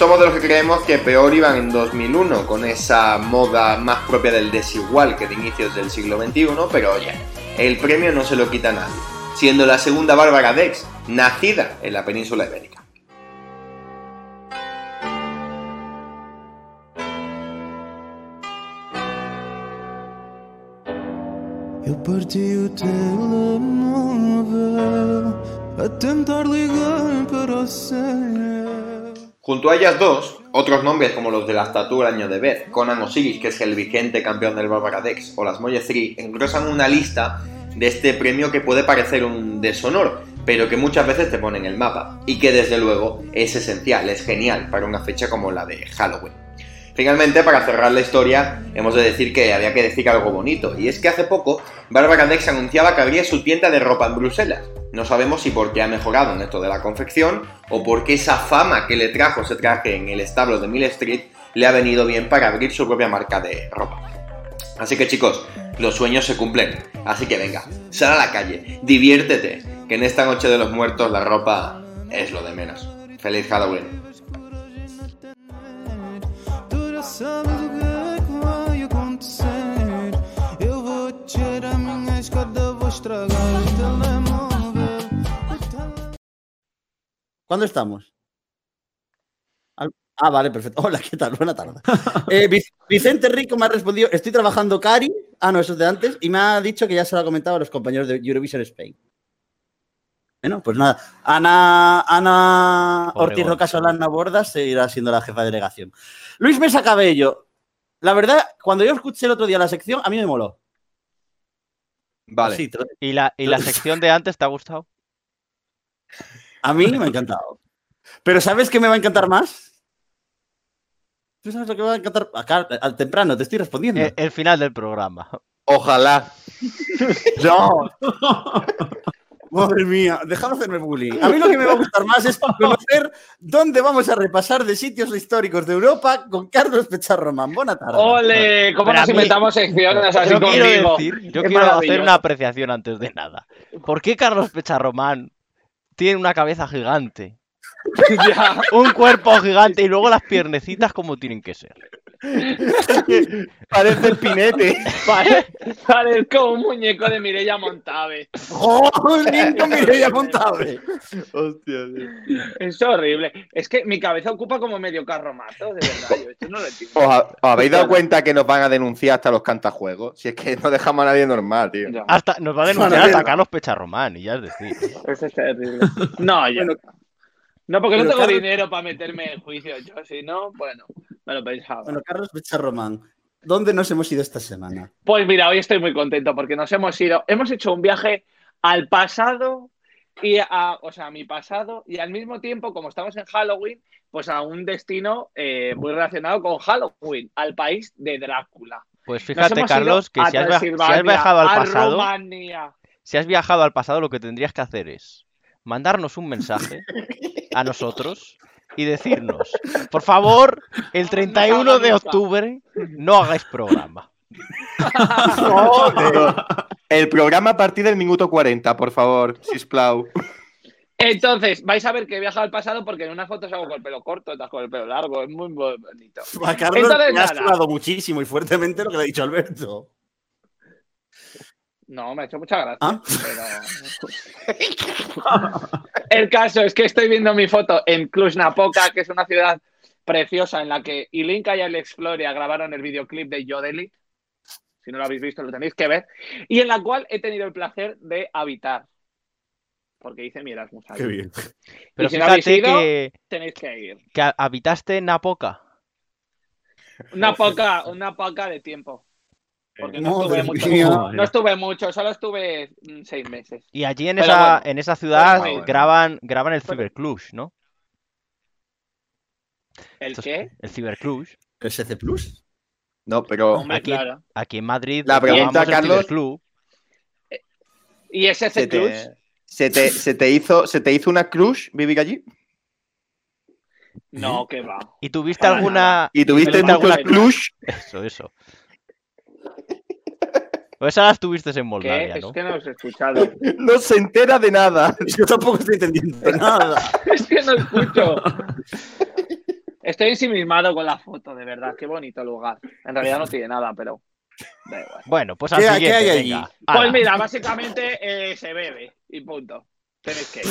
Somos de los que creemos que peor iban en 2001, con esa moda más propia del desigual que de inicios del siglo XXI, pero oye, el premio no se lo quita a nadie, siendo la segunda Bárbara Dex nacida en la península ibérica. Eu parti o telemóvel a tentar ligar para o. Junto a ellas dos, otros nombres como los de la estatua año de Beth, Conan Osiris, que es el vigente campeón del Barbara Dex, o las Molle 3, engrosan una lista de este premio que puede parecer un deshonor, pero que muchas veces te pone en el mapa, y que desde luego es esencial, es genial para una fecha como la de Halloween. Finalmente, para cerrar la historia, hemos de decir que había que decir algo bonito, y es que hace poco Barbara Dex anunciaba que abría su tienda de ropa en Bruselas. No sabemos si porque ha mejorado en esto de la confección o porque esa fama que le trajo ese traje en el establo de Mill Street le ha venido bien para abrir su propia marca de ropa. Así que chicos, los sueños se cumplen. Así que venga, sal a la calle, diviértete, que en esta noche de los muertos la ropa es lo de menos. Feliz Halloween. ¿Cuándo estamos? Al- Ah, vale, perfecto. Hola, ¿qué tal? Buena tarde. Eh, Vic- Vicente Rico me ha respondido, estoy trabajando Cari, ah, no, eso es de antes, y me ha dicho que ya se lo ha comentado a los compañeros de Eurovision Spain. Bueno, pues nada, Ana, Ana Pobre Ortiz. Roca Solana Bordas seguirá siendo la jefa de delegación. Luis Mesa Cabello, la verdad, cuando yo escuché el otro día la sección, a mí me moló. Vale. ¿Y la, ¿Y la sección de antes te ha gustado? A mí me ha encantado. Pero ¿sabes qué me va a encantar más? ¿Tú sabes lo que me va a encantar? Acá, al temprano, te estoy respondiendo. El, el final del programa. Ojalá. No. Madre mía, déjame hacerme bullying. A mí lo que me va a gustar más es conocer dónde vamos a repasar de sitios históricos de Europa con Carlos Pecharromán. Buena tarde. ¡Ole! ¿Cómo Pero nos mí- inventamos secciones así Yo quiero conmigo? decir, yo Qué quiero hacer una apreciación antes de nada. ¿Por qué Carlos Pecharromán tienen una cabeza gigante, un cuerpo gigante y luego las piernecitas como tienen que ser. Parece el pinete. Pare- Parezco un muñeco de Mireia Montave. ¡Joder, con Mireia Montave! Hostia, tío. Es horrible. Es que mi cabeza ocupa como medio carromato, de verdad. Yo esto no lo entiendo. ¿Os, ha- os habéis dado cuenta que nos van a denunciar hasta los cantajuegos? Si es que no dejamos a nadie normal, tío. Hasta nos va a denunciar hasta Carlos Pecharromán, y ya es decir. Eso es terrible. No, yo. No, porque no tengo dinero para meterme en juicio. Yo, si no, bueno, me lo pensaba. Bueno, Carlos Román, ¿dónde nos hemos ido esta semana? Pues mira, hoy estoy muy contento porque nos hemos ido, hemos hecho un viaje al pasado y a, o sea, a mi pasado y al mismo tiempo, como estamos en Halloween, pues a un destino eh, muy relacionado con Halloween, al país de Drácula. Pues fíjate, Carlos, que si has, si viajado al pasado, Rumanía. si has viajado al pasado, lo que tendrías que hacer es mandarnos un mensaje a nosotros y decirnos, por favor, el 31 de octubre no hagáis programa. El programa a partir del minuto 40, por favor, sisplau. Entonces, vais a ver que he viajado al pasado porque en unas fotos hago con el pelo corto, otras con el pelo largo, es muy, muy bonito. A Carlos Entonces, me has nada. muchísimo y fuertemente lo que le ha dicho Alberto. No, me ha hecho mucha gracia. ¿Ah? pero- El caso es que estoy viendo mi foto en Cluj-Napoca, que es una ciudad preciosa en la que Ilinka y Alex Floria grabaron el videoclip de Yodelit. Si no lo habéis visto, lo tenéis que ver. Y en la cual he tenido el placer de habitar. Porque hice mi Erasmus. Qué bien. Pero si no habéis ido- que, Tenéis que ir. que ha- habitaste en Napoca. Una poca, una poca de tiempo. Porque no estuve mucho. No estuve mucho, solo estuve mm, seis meses. Y allí en Pero esa, bueno, en esa ciudad bien. graban, graban el Cybercluj, ¿no? ¿El qué? El Cybercluj. ¿SC Plus? No, pero Hombre, aquí- claro. Aquí en Madrid La pregunta, Carlos- Cyberclub. ¿Y Cluj? te, se, te, se te hizo, ¿se te hizo una cruz vivir allí? No, que va. ¿Y tuviste Para alguna... ¿Y tuviste alguna- cruz? Eso, eso. O esa las tuviste en ¿Qué? Moldavia, Es ¿no? que no os he escuchado. No se entera de nada. Yo tampoco estoy entendiendo nada. es que no escucho. Estoy ensimismado con la foto, de verdad. Qué bonito lugar. En realidad no tiene nada, pero. da igual. Bueno, pues ¿Qué al siguiente, qué hay allí? venga. Pues mira, básicamente eh, se bebe y punto. Tenéis que ir.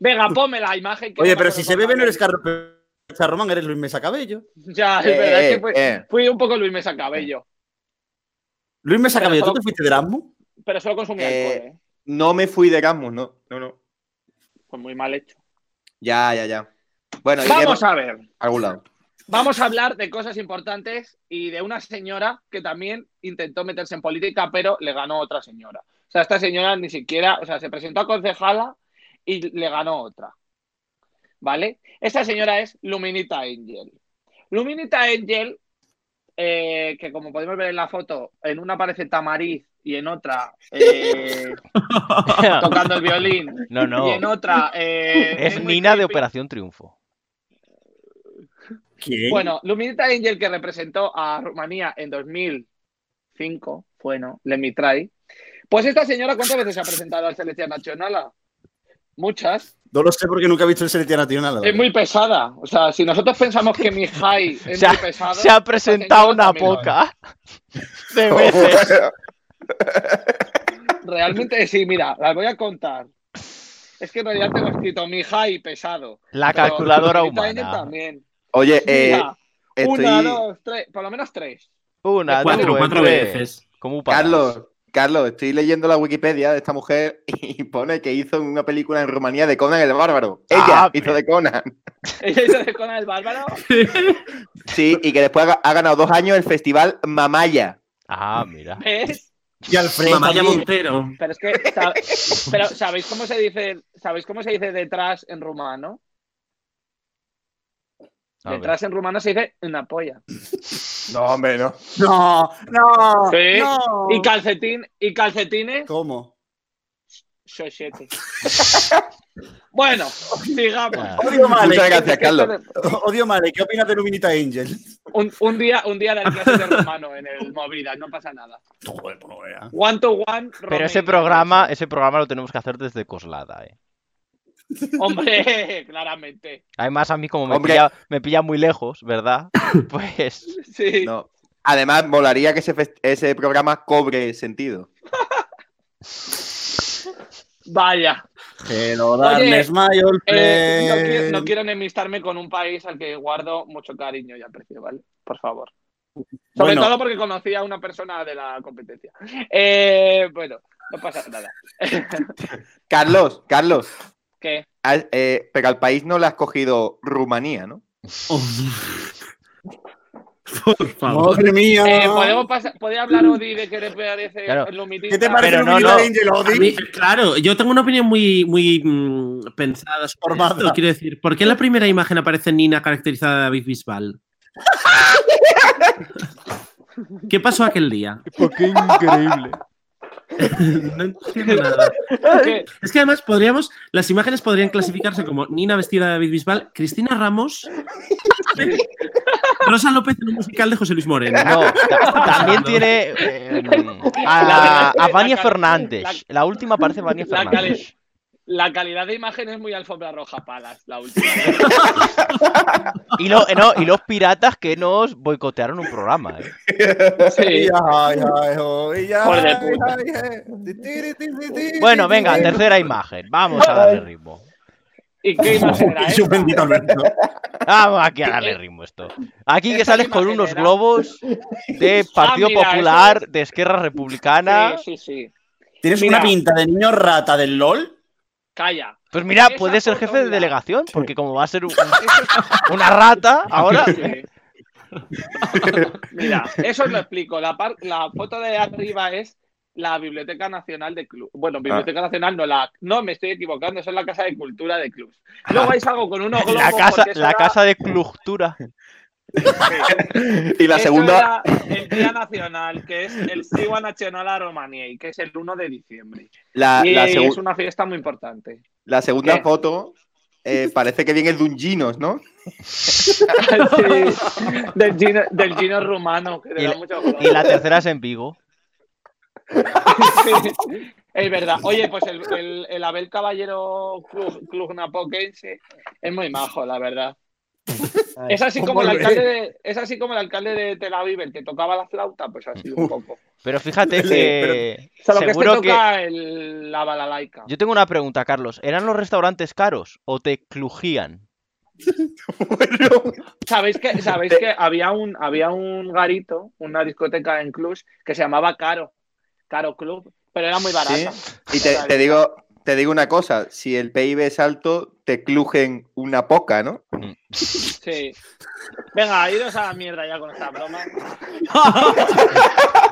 Venga, ponme la imagen. que Oye, pero si se bebe no eres Carlos Román, eres Luis Mesa Cabello. Ya, es Eh, verdad, es eh, que fui, eh. fui un poco Luis Mesa Cabello, Luis Mesa Pero Cabello, ¿tú te fuiste de Erasmus? pero solo consumí Eh, alcohol, ¿eh? No me fui de Erasmus, no. No, no. Pues muy mal hecho. Ya, ya, ya. Bueno, Vamos a a ver. algún lado. Vamos a hablar de cosas importantes y de una señora que también intentó meterse en política, pero le ganó otra señora. O sea, esta señora ni siquiera, o sea, se presentó a concejala y le ganó otra. ¿Vale? Esta señora es Luminita Angel. Luminita Angel, eh, que como podemos ver en la foto, en una parece Tamariz y en otra eh, tocando el violín. No, no. Y en otra eh, Es Nina de. Operación Triunfo. ¿Quién? Bueno, Luminita Angel que representó a Rumanía en 2005, bueno, Let me try. Pues esta señora, ¿cuántas veces se ha presentado al Selección Nacional? Muchas. No lo sé porque nunca he visto el Selección Nacional. la Es muy pesada. O sea, si nosotros pensamos que mi high es Se ha, muy pesado. se ha presentado señora una poca de veces. Realmente sí, mira, las voy a contar. Es que en realidad tengo escrito mi high pesado. La calculadora humana. también. Oye, eh, Mira, estoy... una, dos, tres, por lo menos tres. Una, Cuatro, dos, cuatro tres. veces. ¿Cómo paras? Carlos, Carlos, estoy leyendo la Wikipedia de esta mujer y pone que hizo una película en Rumanía de Conan el Bárbaro. Ella Ah, hizo de Conan. Ella hizo de Conan el Bárbaro. Sí, y que después ha, ganado dos años el festival Mamaya. Ah, mira. ¿Ves? Y Alfred Mamaya también. Montero. Pero es que, pero ¿sabéis cómo se dice, ¿sabéis cómo se dice detrás en rumano? A ver. Detrás en rumano se dice una polla. No, hombre, no. No, no, Sí. no. Y calcetín, y calcetines, ¿Cómo? xochete. bueno, sigamos. Ah. Odio Male. Muchas ¿qué- gracias, Carlos. Odio Male. ¿Qué opinas de Luminita Angel? Un, un día, un día de clases de en el Movida, no pasa nada. Joder, pues no veas. One to one. Pero ese programa, ese programa lo tenemos que hacer desde Coslada, ¿eh? Hombre, claramente. Además, a mí como me Hombre. pilla, me pilla muy lejos, ¿verdad? Pues Sí. No. Además, molaría que ese, programa cobre sentido. Vaya. Hello, darkness, my old Eh, no, quiero, no quiero enemistarme con un país al que guardo mucho cariño y aprecio, ¿vale? Por favor. Sobre Bueno. todo porque conocí a una persona de la competencia. Eh, bueno, no pasa nada. Carlos, Carlos, ¿Qué? al- eh, pero al país no le has cogido Rumanía, ¿no? Por favor. Madre mía. Eh, ¿podemos pasar, ¿Puede hablar Odi de qué le parece Claro. el? ¿Qué te parece el no, Angel Odi? mí, claro, yo tengo una opinión muy, muy mm, pensada sobre esto. Quiero decir, ¿por qué en la primera imagen aparece Nina caracterizada de David Bisbal? ¿Qué pasó aquel día? qué increíble. No entiendo nada. Es que además podríamos, las imágenes podrían clasificarse como Nina vestida de David Bisbal, Cristina Ramos, Rosa López en un musical de José Luis Moreno. No, ta- también tiene eh, a, a Vania Fernández. La última parece Vania Fernández. La calidad de imagen es muy alfombra roja palas, la última. Y, lo- eh, no, y los piratas que nos boicotearon un programa. ¿eh? Sí. Bueno, venga, tercera imagen. Vamos a darle ritmo. ¿Y qué imagen era esta? Vamos aquí a darle ritmo esto. Aquí que sales con unos era- globos de Partido mira, eso Popular, de Esquerra Republicana. Sí, sí, sí. ¿Tienes Mira. una pinta de niño rata del LOL? Calla. Pues mira, puede ser jefe de delegación, porque como va a ser un- una rata ahora. Sí. Mira, eso os lo explico. La, par- la foto de arriba es la Biblioteca Nacional de Club. Bueno, Biblioteca Ah. Nacional no la. No, me estoy equivocando, eso es la Casa de Cultura de Clubs. Luego hay algo con unos globos. La casa, la era- casa de Y la eso segunda, el Día Nacional, que es el Siwa Nacional a Romaniei, que es el 1 de diciembre. la, y la segu- es una fiesta muy importante. la segunda ¿Qué? foto eh, parece que viene de un Ginos, ¿no? Sí, del, Gino, del Gino rumano, que Y da la- mucho. Y la tercera es en Vigo. Sí, es verdad. Oye, pues el, el- el Abel Caballero Club, Club Napoquense es muy majo, la verdad. Es así, como el alcalde de, es así como el alcalde de Tel Aviv, el que tocaba la flauta, pues así un poco. Pero fíjate Sí, que. Solo que este seguro que. toca el, la balalaica. Yo tengo una pregunta, Carlos. ¿Eran los restaurantes caros o te clujían? ¿Sabéis que, sabéis que había, un, había un garito, una discoteca en Cluj, que se llamaba Caro, Caro Club, pero era muy barata. Y te, te digo, te digo una cosa, si el PIB es alto, te clujen una poca, ¿no? Sí. Venga, iros a la mierda ya con esta broma.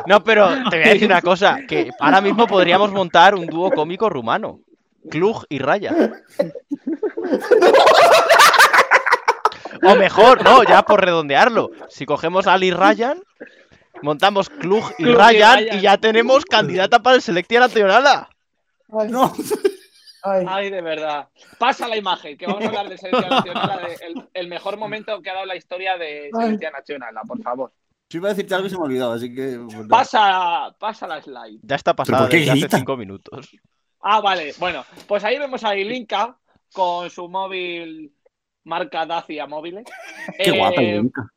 No, pero te voy a decir una cosa: que ahora mismo podríamos montar un dúo cómico rumano. Cluj y Raya. O mejor, no, ya por redondearlo. Si cogemos a Ali Ryan, montamos Cluj y Ryan Ryan. y ya tenemos candidata para el Selección Nacional. No. Ay, de verdad. Pasa la imagen, que vamos a hablar de Selección Nacional, de el, el mejor momento que ha dado la historia de Selección Nacional, por favor. Yo iba a decirte algo y se me olvidó, así que. Pasa, pasa la slide. Ya está pasada desde hace cinco minutos. Ah, vale. Bueno, pues ahí vemos a Ilinka con su móvil marca Dacia móviles. Qué Eh, guapa, Ilinka.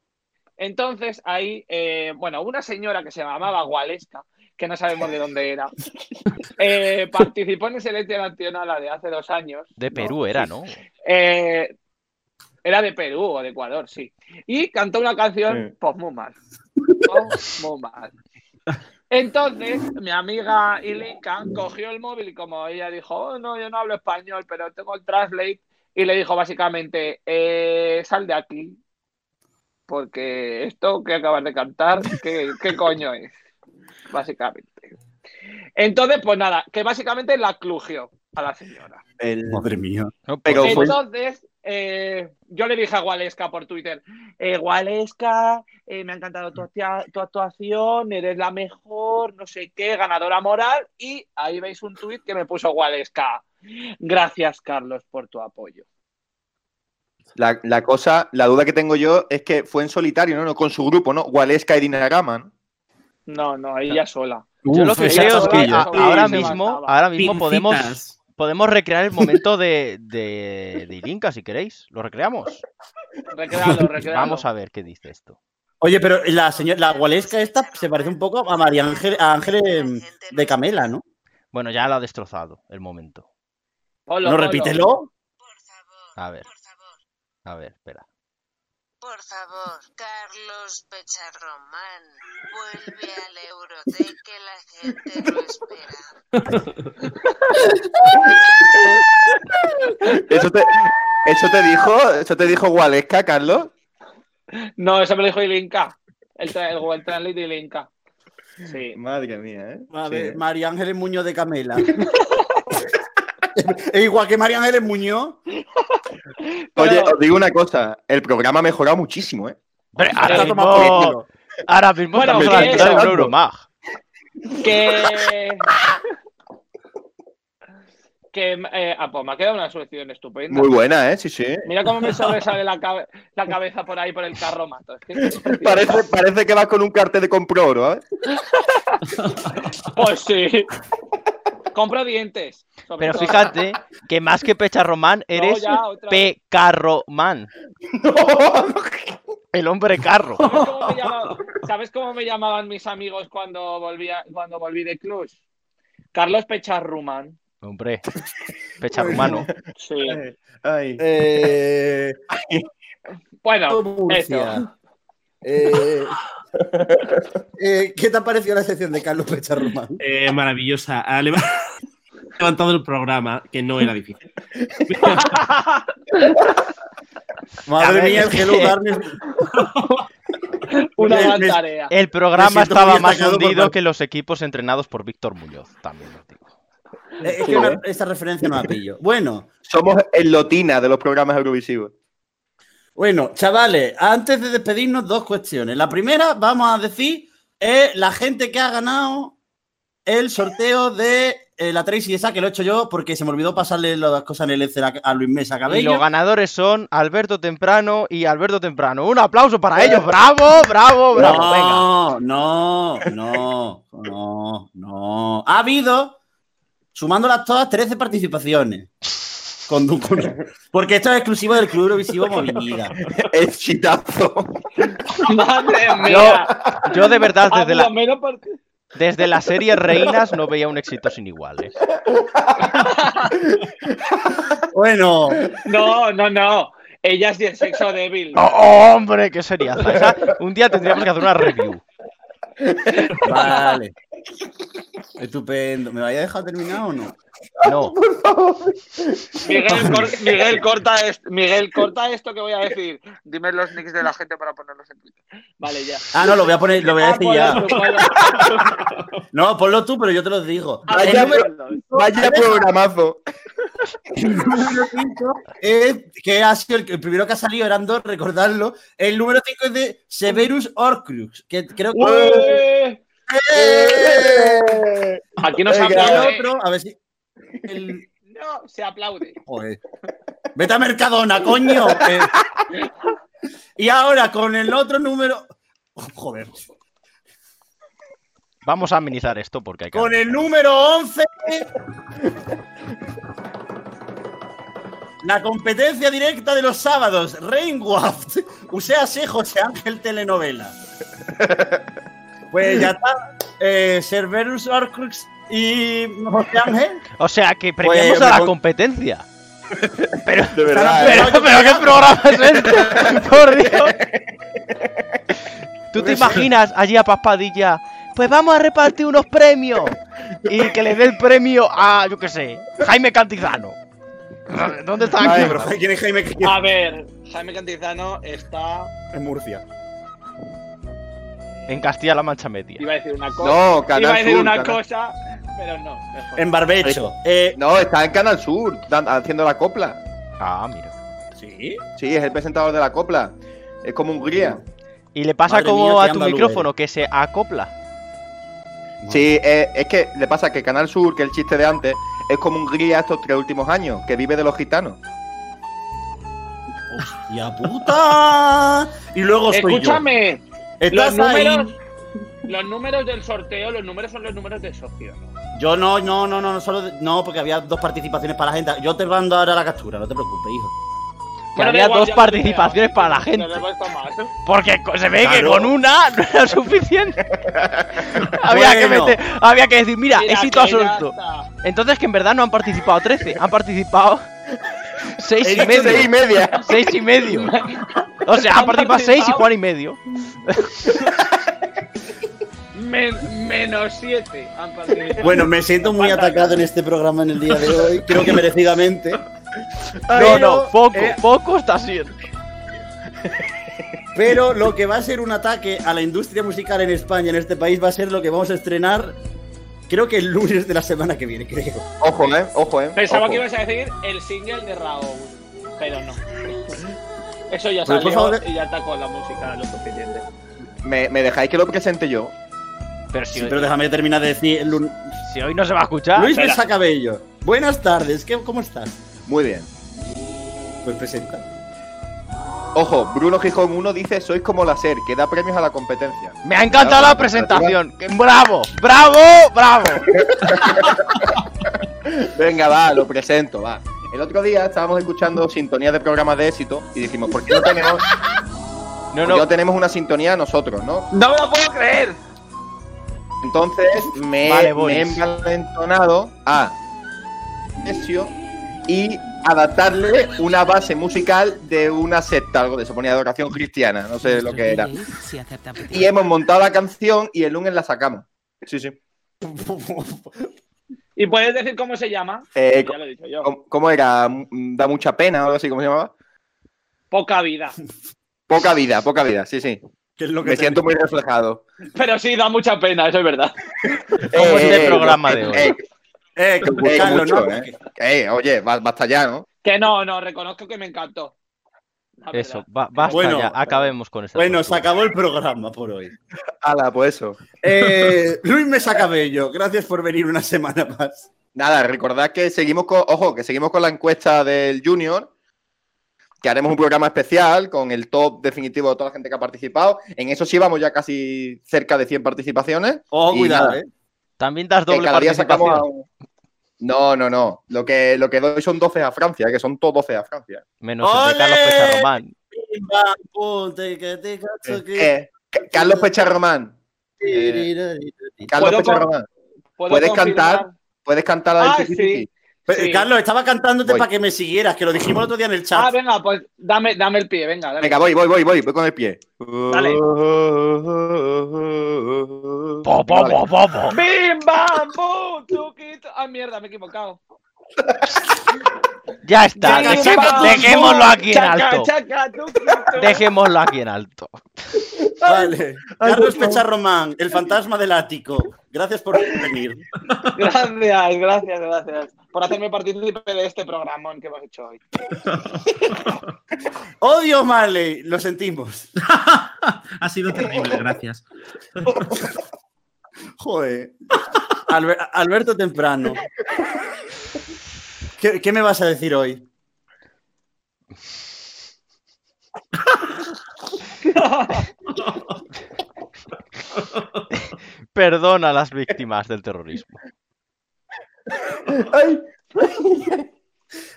Entonces ahí, eh, bueno, una señora que se llamaba Gualesca, que no sabemos de dónde era, eh, participó en Selección Nacional la de hace dos años. De ¿no? Perú era, ¿no? Eh, era de Perú o de Ecuador, sí. Y cantó una canción, Sí. pues muy mal. Pues muy mal. Entonces, mi amiga Ilinka cogió el móvil y como ella dijo, oh, no, yo no hablo español, pero tengo el translate, y le dijo básicamente, eh, sal de aquí, porque esto que acabas de cantar, ¿qué, qué coño es? Básicamente. Entonces, pues nada, que básicamente la clugió a la señora. El- Madre mía. No, pues, fue- Entonces, eh, yo le dije a Gualesca por Twitter, eh, Gualesca, eh, me ha encantado tu, actuación, eres la mejor, no sé qué, ganadora moral, y ahí veis un tuit que me puso Gualesca. Gracias, Carlos, por tu apoyo. la, la cosa, la duda que tengo yo es que fue en solitario, ¿no? No con su grupo, ¿no? Waleska y Dinarama, ¿no? No, no, ella sola. Yo lo que creo es que ahora mismo, ahora mismo podemos. Podemos recrear el momento de, de, de Ilinka, si queréis. ¿Lo recreamos? Recréalo, recréalo. Vamos a ver qué dice esto. Oye, pero la señora, la gualesca esta se parece un poco a María Ángel, a Ángeles de Camela, ¿no? Bueno, ya lo ha destrozado el momento. No repítelo. A ver. A ver, espera. Por favor, Carlos Pecharromán, vuelve al Eurote que la gente lo espera. ¿Eso te, eso te dijo, eso te dijo Gualesca, Carlos? No, eso me lo dijo Ilinka. El, el Google Translate de Ilinka. Sí. Madre mía, ¿eh? A Sí. María Ángeles Muñoz de Camela. es igual que María Ángeles Muñoz. Oye, os digo una cosa, el programa ha mejorado muchísimo, ¿eh? Pero Está ahora mismo, ahora mismo Bueno, estamos a la ¿qué altura de un es? Euromag. Que. que eh, ah, pues me ha quedado una selección estupenda. Muy buena, ¿eh? Sí, sí. Mira cómo me sobresale la, cabe- la cabeza por ahí por el carro mato. Es que es preciosa. Parece, parece que vas con un cartel de compro oro, ¿eh? Pues sí. Compro dientes. Pero todo. fíjate que más que Pecharromán eres ya, otra. Pecarromán. El hombre carro. ¿Sabes cómo, me llama- ¿Sabes cómo me llamaban mis amigos cuando, volvía, cuando volví de Cluj? Carlos Pecharruman. Hombre, Pecharrumano. Sí. Ay. Eh, Bueno, eso. Eh, eh, ¿Qué te ha parecido la sección de Carlos Pecharromán? Eh, maravillosa. Ha leva- levantado el programa, que no era difícil. Madre ver, mía, es el que- Hello Darkness. Una gran tarea. El programa estaba más por hundido que los equipos entrenados por Víctor Muñoz, también os digo. Eh, Es que una- esa referencia no la pillo. Bueno, Somos el Lotina de los programas eurovisivos. Bueno, chavales, antes de despedirnos, dos cuestiones. La primera, vamos a decir, es la gente que ha ganado el sorteo de eh, la Tracy esa, que lo he hecho yo porque se me olvidó pasarle las cosas en el Excel a, a Luis Mesa Y Cabello. los ganadores son Alberto Temprano y Alberto Temprano. Un aplauso para ellos. ¡Bravo, bravo, bravo! Venga. No, no, no, no, no. Ha habido, sumándolas todas, 13 participaciones. Con, porque esto es exclusivo del Club Eurovisivo Movida. Es chitazo. Madre Yo, mía. yo de verdad, Ah, desde la, desde la serie Reinas no veía un éxito sin iguales. Bueno, No, no, no. Ella es de sexo débil. ¡Oh, hombre! ¡Qué sería! Un día tendríamos que hacer una review. vale. Estupendo. ¿Me vaya a dejar terminar o no? No. Miguel, cor- Miguel, corta esto, Miguel, corta esto que voy a decir. Dime los nicks de la gente para ponerlos en Twitter. Vale, ya. Ah, no, lo voy a poner, lo voy a Ah, decir ponlo ya. No, ponlo tú, pero yo te lo digo. Ah, Vaya, vaya programazo. El número 5 es que ha sido el, el primero que ha salido, eran dos, recordarlo. El número 5 es de Severus Orcrux, que creo que. ¡Ué! ¡Eh! Aquí no se Venga, aplaude. el otro, a ver si. el- No, se aplaude. Joder. Vete a Mercadona, coño. Eh, Y ahora con el otro número. Joder. Vamos a amenizar esto porque hay que. Con el número 11. La competencia directa de los sábados, Rainwaft, Uséase José Ángel Telenovela. Pues ya está. Eh, Cerberus Orcrux y José Ángel. O sea, que premiamos Pues, a la competencia. Pero, De verdad. pero, Pero- pero ¿qué programa es este? Por Dios. ¿Tú te imaginas allí a Paspadilla? Pues vamos a repartir unos premios. Y que le dé el premio a, yo qué sé, Jaime Cantizano. ¿Dónde está ¿quién es Jaime? A ver, Jaime Cantizano está. En Murcia. En Castilla-La Mancha Media. Iba a decir una cosa. No, Iba Canal a decir Sur. una Canal- cosa, pero no. mejor. En Barbecho. Eh, No, está en Canal Sur, dan- haciendo la copla. Ah, mira. ¿Sí? Sí, es el presentador de la copla. Es como Hungría. Y le pasa Madre como mía, qué a tu andaluz micrófono, que se acopla. Sí, eh, es que le pasa que Canal Sur, que es el chiste de antes, es como Hungría estos tres últimos años, que vive de los gitanos. ¡Hostia puta! Y luego soy Escúchame, los ahí. números, los números del sorteo, los números son los números de socio. ¿no? Yo no, no, no, no, no, solo no, porque había dos participaciones para la gente. Yo te mando ahora la captura, no te preocupes, hijo. Da había igual, dos participaciones para la gente. No le cuesta más. Porque se ve que con una no era suficiente. había, que meter- había que decir, mira, Mira, éxito absoluto. Entonces que en verdad no han participado 13, han participado 6 He y medio. Seis y media. 6 y medio. O sea, han Han participado 6 y. Juan y medio. Men- menos 7 han participado. Bueno, me siento muy atacado en este programa en el día de hoy. Creo que merecidamente. No, Pero, no, poco, eh, poco está siendo. Pero lo que va a ser un ataque a la industria musical en España, en este país, va a ser lo que vamos a estrenar. Creo que el lunes de la semana que viene, creo. Ojo, eh. Ojo, eh. Pensaba ojo. que ibas a decir el single de Raúl, pero no. Eso ya Pues, por salió favor. y ya está con la música lo suficiente. Me, me dejáis que lo presente yo. Pero si, Sí, pero déjame terminar de decir. el si hoy no se va a escuchar. Luis espera. Besacabello. Buenas tardes, ¿qué, ¿cómo estás? Muy bien. Pues presenta. Ojo, Bruno Gijón 1 dice: Sois como la SER, que da premios a la competencia. Me ha encantado la presentación. ¡Bravo! ¡Bravo! ¡Bravo! Venga, va, lo presento, va. El otro día estábamos escuchando sintonías de programas de éxito y dijimos: ¿por qué no tenemos, No, no no. tenemos una sintonía nosotros, no? ¡No me lo puedo creer! Entonces me, Vale, me he envalentonado a Ezio y adaptarle una base musical de una secta, algo de eso, ponía de oración cristiana, no sé lo que era. Y hemos montado la canción y el lunes la sacamos. Sí, sí. ¿Y puedes decir cómo se llama? Eh, ya lo he dicho yo. ¿Cómo, cómo era? Da mucha pena o algo así, ¿cómo se llamaba? Poca vida. Poca vida, poca vida, sí, sí. ¿Qué es lo que Me siento muy reflejado. Pero sí, da mucha pena, eso es verdad. Como este programa de hoy. Eh, Eh, que mucho, ¿no? eh. Eh, oye, ba- basta ya, ¿no? Que no, no, reconozco que me encantó. Eso, ba- basta Bueno, ya. Acabemos con esta. Bueno, se acabó el programa por hoy. Hala, pues eso. Eh, Luis Mesacabello, gracias por venir una semana más. Nada, recordad que seguimos con, ojo, que seguimos con la encuesta del Junior, que haremos un programa especial con el top definitivo de toda la gente que ha participado. En eso sí vamos ya casi cerca de 100 participaciones. Ojo, cuidado, nada, eh. También das que doble cada día sacamos a participación. No, no, no. Lo que, lo que doy son 12 a Francia, que son todos 12 a Francia. Menos el de Carlos. Pecharromán. Eh, Ca- Carlos Pecharromán. Carlos ¿Puedo Pecharromán. ¿Puedo ¿Puedes confirmar? cantar? ¿Puedes cantar la del Ah, Tiki sí. Tiki? Pero, Sí. Carlos, estaba cantándote Voy. para que me siguieras, que lo dijimos el otro día en el chat. Ah, venga, pues dame, dame el pie, venga. Dale. Venga, voy, voy, voy, voy, voy con el pie. Dale. Po, po, po, po, po. ¡Bim, bam, tu- Ah, mierda, me he equivocado. Ya está. Dejémoslo aquí en alto. chaca. Dejémoslo aquí en alto. Vale. Carlos Pecharromán, el fantasma del ático. Gracias por venir. Gracias, gracias, gracias. Por hacerme partícipe de este programón que hemos hecho hoy. Odio Marley, lo sentimos. ha sido terrible, gracias. Joder. Alber- Alberto Temprano. ¿Qué, qué me vas a decir hoy? Perdona a las víctimas del terrorismo.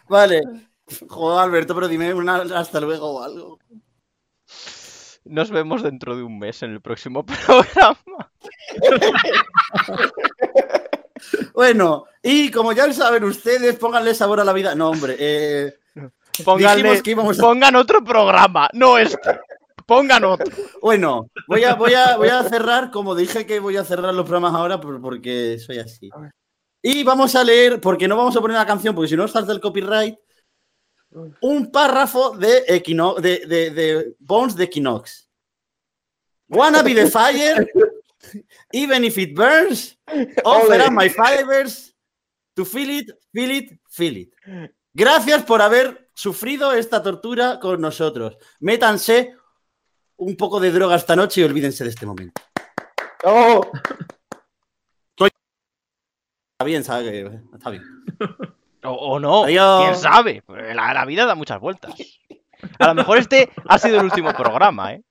Vale. Joder, Alberto, pero dime una hasta luego o algo. Nos vemos dentro de un mes en el próximo programa. Bueno, y como ya saben ustedes, pónganle sabor a la vida. No, hombre. Eh, Pónganle- dijimos que íbamos a- Pongan otro programa, no este. Pongan otro. Bueno, voy a, voy, a, voy a cerrar, como dije que voy a cerrar los programas ahora, por- porque soy así. Y vamos a leer, porque no vamos a poner la canción, porque si no salta el copyright, un párrafo de, Equino- de, de, de Bones de Equinox. Wanna be the fire, even if it burns, offer up my fibers to feel it, feel it, feel it. Gracias por haber sufrido esta tortura con nosotros. Métanse un poco de droga esta noche y olvídense de este momento. ¡Oh! Está bien, ¿sabes? que- Está bien. O, o no, Adiós. quién sabe. La, la vida da muchas vueltas. A lo mejor este ha sido el último programa, ¿eh?